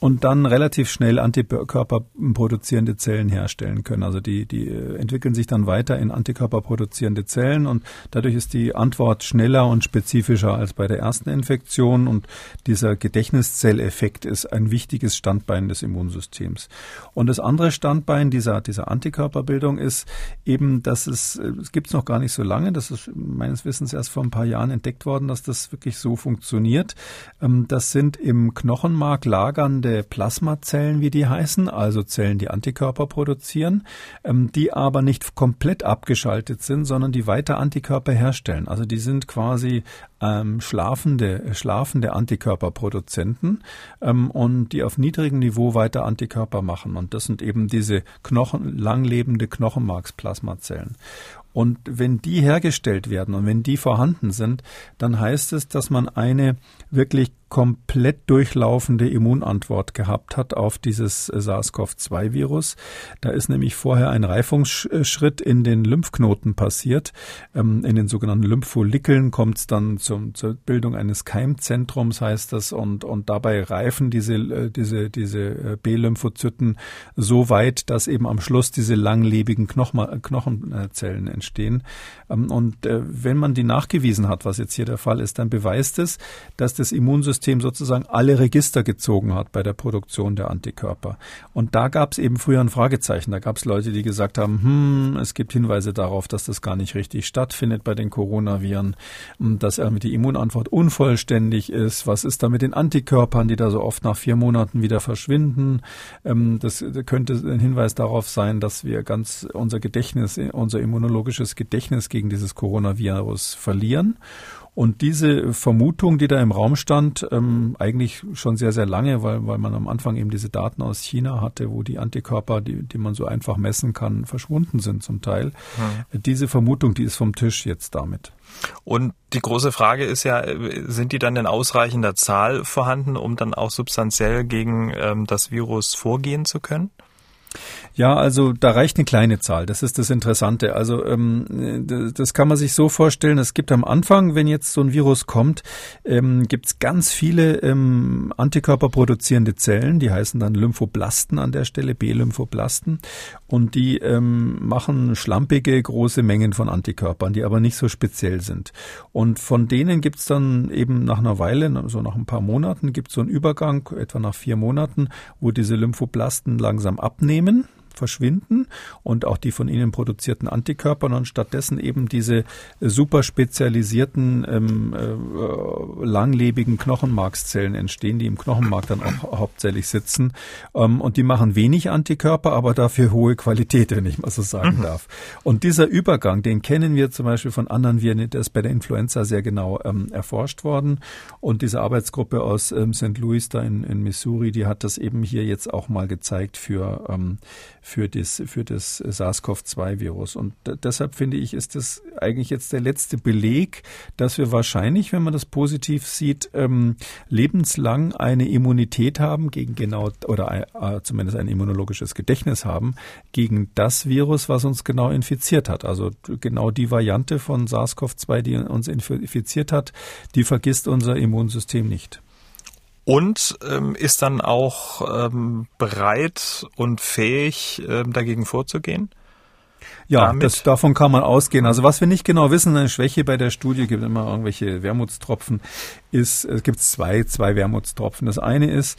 [SPEAKER 2] und dann relativ schnell Antikörper produzierende Zellen herstellen können. Also die, die äh, entwickeln sich dann weiter in Antikörper produzierende Zellen und dadurch ist die Antwort schneller und spezifischer als bei der ersten Infektion und dieser Gedächtniszelleffekt ist ein wichtiges Standbein des Immunsystems. Und das andere Standbein dieser, dieser Antikörperbildung ist eben, dass es, äh, es gibt es noch gar nicht so lange, das ist meines Wissens erst vor ein paar Jahren entdeckt worden, dass das wirklich so funktioniert. Ähm, das sind im Knochenmark lagernde Plasmazellen, wie die heißen, also Zellen, die Antikörper produzieren, ähm, die aber nicht komplett abgeschaltet sind, sondern die weiter Antikörper herstellen. Also die sind quasi ähm, schlafende, schlafende Antikörperproduzenten ähm, und die auf niedrigem Niveau weiter Antikörper machen. Und das sind eben diese Knochen, langlebende Knochenmarksplasmazellen. Und wenn die hergestellt werden und wenn die vorhanden sind, dann heißt es, dass man eine wirklich komplett durchlaufende Immunantwort gehabt hat auf dieses SARS-CoV-2-Virus. Da ist nämlich vorher ein Reifungsschritt in den Lymphknoten passiert. Ähm, in den sogenannten Lympholikeln kommt es dann zum, zur Bildung eines Keimzentrums, heißt das, und, und dabei reifen diese, äh, diese, diese äh, B-Lymphozyten so weit, dass eben am Schluss diese langlebigen Knochen, Knochenzellen entstehen. Ähm, und äh, wenn man die nachgewiesen hat, was jetzt hier der Fall ist, dann beweist es, dass das Immunsystem Immunsystem sozusagen alle Register gezogen hat bei der Produktion der Antikörper. Und da gab es eben früher ein Fragezeichen. Da gab es Leute, die gesagt haben, hm, es gibt Hinweise darauf, dass das gar nicht richtig stattfindet bei den Coronaviren, dass irgendwie die Immunantwort unvollständig ist. Was ist da mit den Antikörpern, die da so oft nach vier Monaten wieder verschwinden? Ähm, das könnte ein Hinweis darauf sein, dass wir ganz unser Gedächtnis, unser immunologisches Gedächtnis gegen dieses Coronavirus verlieren. Und diese Vermutung, die da im Raum stand, ähm, eigentlich schon sehr, sehr lange, weil, weil man am Anfang eben diese Daten aus China hatte, wo die Antikörper, die, die man so einfach messen kann, verschwunden sind zum Teil. Mhm. Diese Vermutung, die ist vom Tisch jetzt damit.
[SPEAKER 1] Und die große Frage ist ja, sind die dann in ausreichender Zahl vorhanden, um dann auch substanziell gegen ähm, das Virus vorgehen zu können?
[SPEAKER 2] Ja, also da reicht eine kleine Zahl. Das ist das Interessante. Also ähm, das kann man sich so vorstellen. Es gibt am Anfang, wenn jetzt so ein Virus kommt, ähm, gibt es ganz viele ähm, Antikörper produzierende Zellen. Die heißen dann Lymphoblasten an der Stelle, B-Lymphoblasten. Und die ähm, machen schlampige große Mengen von Antikörpern, die aber nicht so speziell sind. Und von denen gibt es dann eben nach einer Weile, so nach ein paar Monaten, gibt es so einen Übergang, etwa nach vier Monaten, wo diese Lymphoblasten langsam abnehmen Damon? Verschwinden und auch die von ihnen produzierten Antikörper und stattdessen eben diese super spezialisierten ähm, äh, langlebigen Knochenmarkszellen entstehen, die im Knochenmark dann auch hauptsächlich sitzen ähm, und die machen wenig Antikörper, aber dafür hohe Qualität, wenn ich mal so sagen mhm. darf. Und dieser Übergang, den kennen wir zum Beispiel von anderen Viren, der ist bei der Influenza sehr genau ähm, erforscht worden und diese Arbeitsgruppe aus ähm, St. Louis da in, in Missouri, die hat das eben hier jetzt auch mal gezeigt für ähm, für das, für das SARS-CoV-2-Virus. Und deshalb finde ich, ist das eigentlich jetzt der letzte Beleg, dass wir wahrscheinlich, wenn man das positiv sieht, ähm, lebenslang eine Immunität haben gegen genau oder äh, zumindest ein immunologisches Gedächtnis haben gegen das Virus, was uns genau infiziert hat. Also genau die Variante von SARS-CoV-2, die uns infiziert hat, die vergisst unser Immunsystem nicht
[SPEAKER 1] und ähm, ist dann auch ähm, bereit und fähig, ähm, dagegen vorzugehen?
[SPEAKER 2] Ja, das, davon kann man ausgehen. Also was wir nicht genau wissen, eine Schwäche bei der Studie gibt immer irgendwelche Wermutstropfen, ist, es gibt zwei, zwei Wermutstropfen. Das eine ist,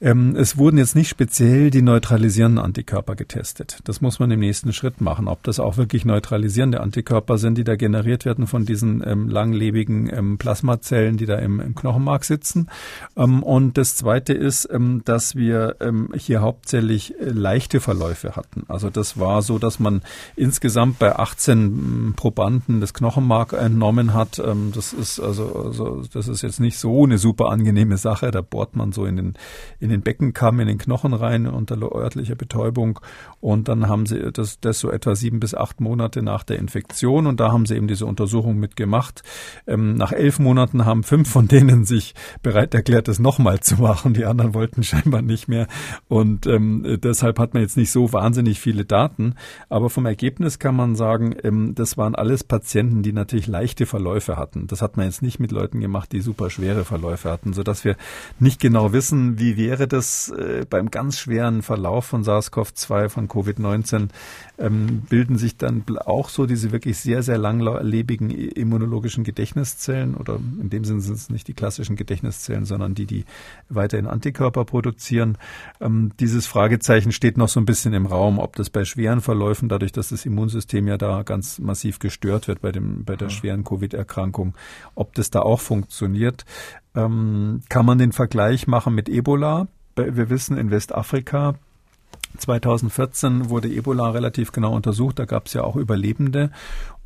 [SPEAKER 2] ähm, es wurden jetzt nicht speziell die neutralisierenden Antikörper getestet. Das muss man im nächsten Schritt machen, ob das auch wirklich neutralisierende Antikörper sind, die da generiert werden von diesen ähm, langlebigen ähm, Plasmazellen, die da im, im Knochenmark sitzen. Ähm, und das Zweite ist, ähm, dass wir ähm, hier hauptsächlich äh, leichte Verläufe hatten. Also das war so, dass man insgesamt bei 18 Probanden das Knochenmark entnommen hat. das ist also, also das ist jetzt nicht so eine super angenehme Sache. Da bohrt man so in den den Beckenkamm, in den Knochen rein unter örtlicher Betäubung. Und dann haben sie das, das so etwa sieben bis acht Monate nach der Infektion. Und da haben sie eben diese Untersuchung mitgemacht. Ähm, nach elf Monaten haben fünf von denen sich bereit erklärt, das nochmal zu machen. Die anderen wollten scheinbar nicht mehr. Und ähm, deshalb hat man jetzt nicht so wahnsinnig viele Daten. Aber vom Ergebnis kann man sagen, ähm, das waren alles Patienten, die natürlich leichte Verläufe hatten. Das hat man jetzt nicht mit Leuten gemacht, die super schwere Verläufe hatten, sodass wir nicht genau wissen, wie wäre wäre das äh, beim ganz schweren Verlauf von SARS-CoV-2, von Covid-19, ähm, bilden sich dann auch so diese wirklich sehr, sehr langlebigen immunologischen Gedächtniszellen oder in dem Sinne sind es nicht die klassischen Gedächtniszellen, sondern die, die weiterhin Antikörper produzieren. Ähm, dieses Fragezeichen steht noch so ein bisschen im Raum, ob das bei schweren Verläufen, dadurch, dass das Immunsystem ja da ganz massiv gestört wird bei dem, bei der schweren Covid-Erkrankung, ob das da auch funktioniert. Ähm, kann man den Vergleich machen mit Ebola? Wir wissen, in Westafrika 2014 wurde Ebola relativ genau untersucht. Da gab es ja auch Überlebende.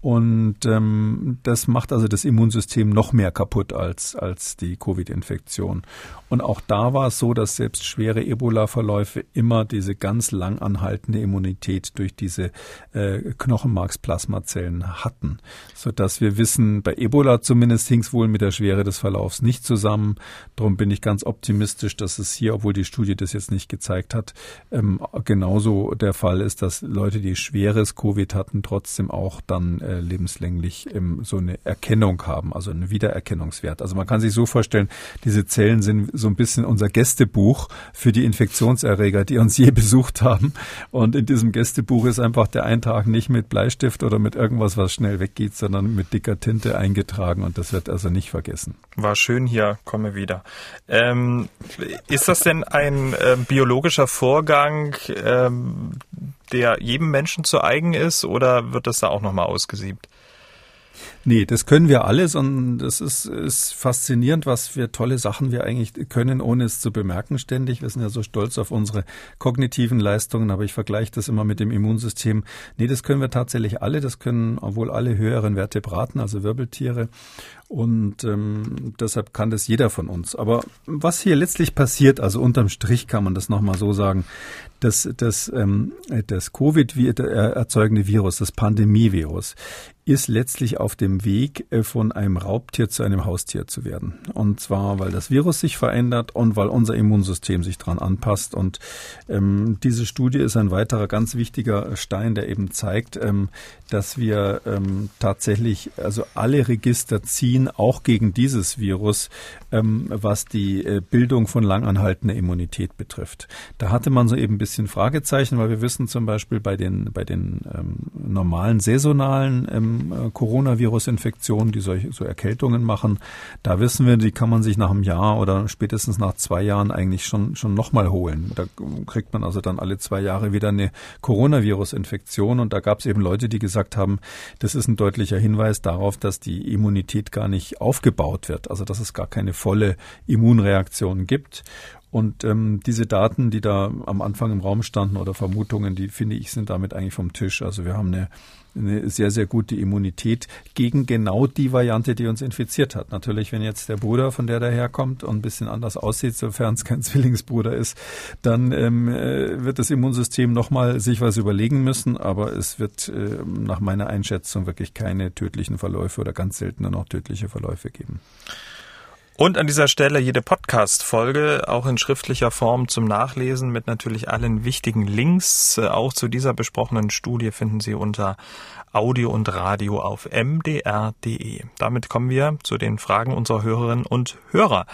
[SPEAKER 2] Und ähm, das macht also das Immunsystem noch mehr kaputt als, als die Covid-Infektion. Und auch da war es so, dass selbst schwere Ebola-Verläufe immer diese ganz lang anhaltende Immunität durch diese äh, Knochenmarksplasmazellen hatten. Sodass wir wissen, bei Ebola zumindest hing es wohl mit der Schwere des Verlaufs nicht zusammen. Darum bin ich ganz optimistisch, dass es hier, obwohl die Studie das jetzt nicht gezeigt hat, ähm, genauso der Fall ist, dass Leute, die schweres Covid hatten, trotzdem auch dann äh, lebenslänglich ähm, so eine Erkennung haben, also einen Wiedererkennungswert. Also man kann sich so vorstellen, diese Zellen sind so ein bisschen unser Gästebuch für die Infektionserreger, die uns je besucht haben. Und in diesem Gästebuch ist einfach der Eintrag nicht mit Bleistift oder mit irgendwas, was schnell weggeht, sondern mit dicker Tinte eingetragen und das wird also nicht vergessen.
[SPEAKER 1] War schön hier, komme wieder. Ähm, ist das denn ein äh, biologischer Vorgang, ähm, der jedem Menschen zu eigen ist oder wird das da auch nochmal ausgesiebt?
[SPEAKER 2] Nee, das können wir alles und das ist, ist faszinierend, was für tolle Sachen wir eigentlich können, ohne es zu bemerken ständig. Wir sind ja so stolz auf unsere kognitiven Leistungen, aber ich vergleiche das immer mit dem Immunsystem. Nee, das können wir tatsächlich alle. Das können wohl alle höheren Vertebraten, also Wirbeltiere. Und ähm, deshalb kann das jeder von uns. Aber was hier letztlich passiert, also unterm Strich kann man das nochmal so sagen, dass das, ähm, das Covid erzeugende Virus, das Pandemievirus, ist letztlich auf dem Weg äh, von einem Raubtier zu einem Haustier zu werden. Und zwar, weil das Virus sich verändert und weil unser Immunsystem sich dran anpasst. Und ähm, diese Studie ist ein weiterer ganz wichtiger Stein, der eben zeigt, ähm, dass wir ähm, tatsächlich also alle Register ziehen, auch gegen dieses Virus, ähm, was die äh, Bildung von langanhaltender Immunität betrifft. Da hatte man so eben ein bisschen Fragezeichen, weil wir wissen zum Beispiel bei den bei den ähm, normalen saisonalen ähm, äh, Coronavirus-Infektionen, die solche so Erkältungen machen. Da wissen wir, die kann man sich nach einem Jahr oder spätestens nach zwei Jahren eigentlich schon schon nochmal holen. Da kriegt man also dann alle zwei Jahre wieder eine Coronavirus-Infektion und da gab es eben Leute, die gesagt haben, das ist ein deutlicher Hinweis darauf, dass die Immunität gar nicht aufgebaut wird, also dass es gar keine volle Immunreaktion gibt. Und ähm, diese Daten, die da am Anfang im Raum standen oder Vermutungen, die finde ich, sind damit eigentlich vom Tisch. Also wir haben eine, eine sehr, sehr gute Immunität gegen genau die Variante, die uns infiziert hat. Natürlich, wenn jetzt der Bruder, von der daherkommt und ein bisschen anders aussieht, sofern es kein Zwillingsbruder ist, dann ähm, äh, wird das Immunsystem nochmal sich was überlegen müssen. Aber es wird äh, nach meiner Einschätzung wirklich keine tödlichen Verläufe oder ganz selten noch tödliche Verläufe geben.
[SPEAKER 1] Und an dieser Stelle jede Podcast-Folge auch in schriftlicher Form zum Nachlesen mit natürlich allen wichtigen Links. Auch zu dieser besprochenen Studie finden Sie unter Audio und Radio auf mdr.de. Damit kommen wir zu den Fragen unserer Hörerinnen und Hörer.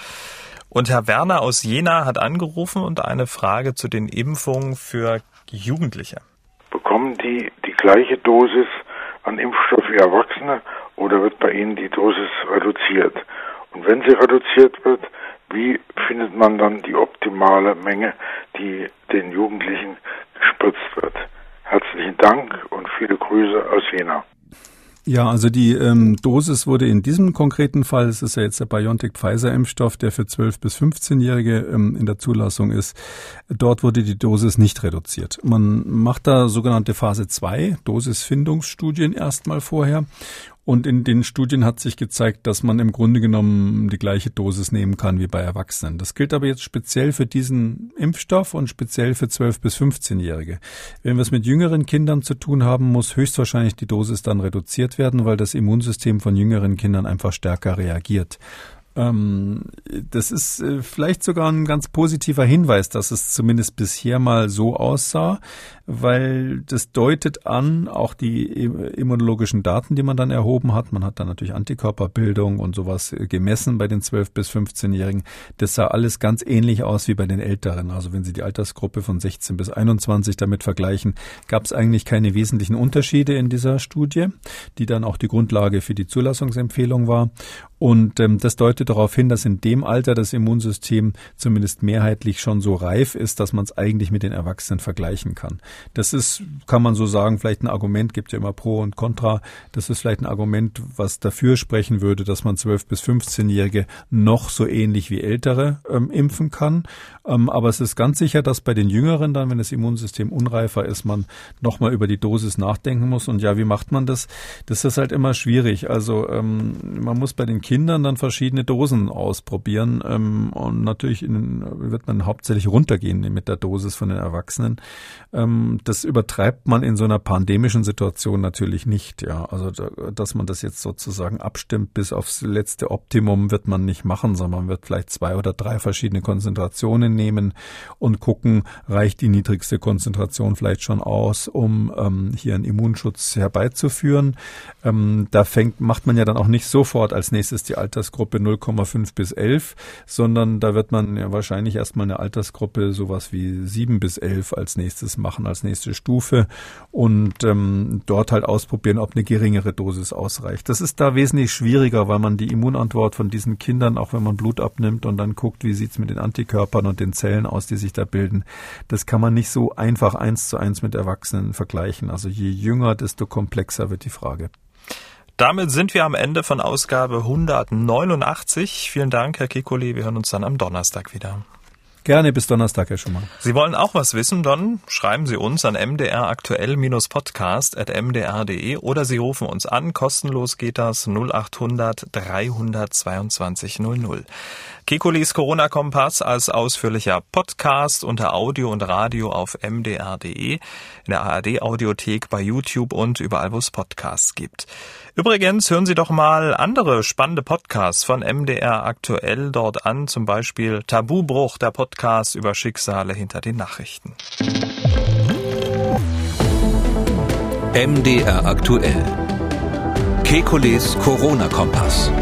[SPEAKER 1] Und Herr Werner aus Jena hat angerufen und eine Frage zu den Impfungen für Jugendliche.
[SPEAKER 5] Bekommen die die gleiche Dosis an Impfstoff wie Erwachsene oder wird bei ihnen die Dosis reduziert? Und wenn sie reduziert wird, wie findet man dann die optimale Menge, die den Jugendlichen gespritzt wird? Herzlichen Dank und viele Grüße aus Jena.
[SPEAKER 2] Ja, also die ähm, Dosis wurde in diesem konkreten Fall, es ist ja jetzt der BioNTech-Pfizer-Impfstoff, der für 12- bis 15-Jährige ähm, in der Zulassung ist, dort wurde die Dosis nicht reduziert. Man macht da sogenannte Phase 2 Dosisfindungsstudien erstmal vorher und in den Studien hat sich gezeigt, dass man im Grunde genommen die gleiche Dosis nehmen kann wie bei Erwachsenen. Das gilt aber jetzt speziell für diesen Impfstoff und speziell für 12- bis 15-Jährige. Wenn wir es mit jüngeren Kindern zu tun haben, muss höchstwahrscheinlich die Dosis dann reduziert werden, weil das Immunsystem von jüngeren Kindern einfach stärker reagiert. Ähm, das ist äh, vielleicht sogar ein ganz positiver Hinweis, dass es zumindest bisher mal so aussah, weil das deutet an, auch die immunologischen Daten, die man dann erhoben hat, man hat dann natürlich Antikörperbildung und sowas gemessen bei den 12- bis 15-Jährigen, das sah alles ganz ähnlich aus wie bei den Älteren. Also wenn Sie die Altersgruppe von 16 bis 21 damit vergleichen, gab es eigentlich keine wesentlichen Unterschiede in dieser Studie, die dann auch die Grundlage für die Zulassungsempfehlung war. Und ähm, das deutet darauf hin, dass in dem Alter das Immunsystem zumindest mehrheitlich schon so reif ist, dass man es eigentlich mit den Erwachsenen vergleichen kann. Das ist, kann man so sagen, vielleicht ein Argument, gibt ja immer Pro und Contra. Das ist vielleicht ein Argument, was dafür sprechen würde, dass man 12- bis 15-Jährige noch so ähnlich wie Ältere ähm, impfen kann. Ähm, aber es ist ganz sicher, dass bei den Jüngeren dann, wenn das Immunsystem unreifer ist, man nochmal über die Dosis nachdenken muss. Und ja, wie macht man das? Das ist halt immer schwierig. Also ähm, man muss bei den Kindern dann verschiedene Dosen ausprobieren. Ähm, und natürlich in, wird man hauptsächlich runtergehen mit der Dosis von den Erwachsenen. Ähm, das übertreibt man in so einer pandemischen Situation natürlich nicht. Ja, also da, dass man das jetzt sozusagen abstimmt bis aufs letzte Optimum wird man nicht machen, sondern man wird vielleicht zwei oder drei verschiedene Konzentrationen nehmen und gucken, reicht die niedrigste Konzentration vielleicht schon aus, um ähm, hier einen Immunschutz herbeizuführen. Ähm, da fängt, macht man ja dann auch nicht sofort als nächstes die Altersgruppe 0,5 bis 11, sondern da wird man ja wahrscheinlich erstmal eine Altersgruppe sowas wie 7 bis 11 als nächstes machen, als nächste Stufe und ähm, dort halt ausprobieren, ob eine geringere Dosis ausreicht. Das ist da wesentlich schwieriger, weil man die Immunantwort von diesen Kindern, auch wenn man Blut abnimmt und dann guckt, wie sieht's mit den Antikörpern und den Zellen aus, die sich da bilden, das kann man nicht so einfach eins zu eins mit Erwachsenen vergleichen. Also je jünger, desto komplexer wird die Frage.
[SPEAKER 1] Damit sind wir am Ende von Ausgabe 189. Vielen Dank, Herr Kikoli. Wir hören uns dann am Donnerstag wieder.
[SPEAKER 2] Gerne bis Donnerstag, Herr Schumann.
[SPEAKER 1] Sie wollen auch was wissen, dann schreiben Sie uns an mdraktuell-podcast.mdr.de oder Sie rufen uns an. Kostenlos geht das 0800 322 00. Kekulis Corona-Kompass als ausführlicher Podcast unter Audio und Radio auf mdr.de, in der ARD-Audiothek, bei YouTube und überall, wo es Podcasts gibt. Übrigens hören Sie doch mal andere spannende Podcasts von MDR aktuell dort an, zum Beispiel Tabubruch, der Podcast über Schicksale hinter den Nachrichten.
[SPEAKER 6] MDR aktuell. Kekules Corona-Kompass.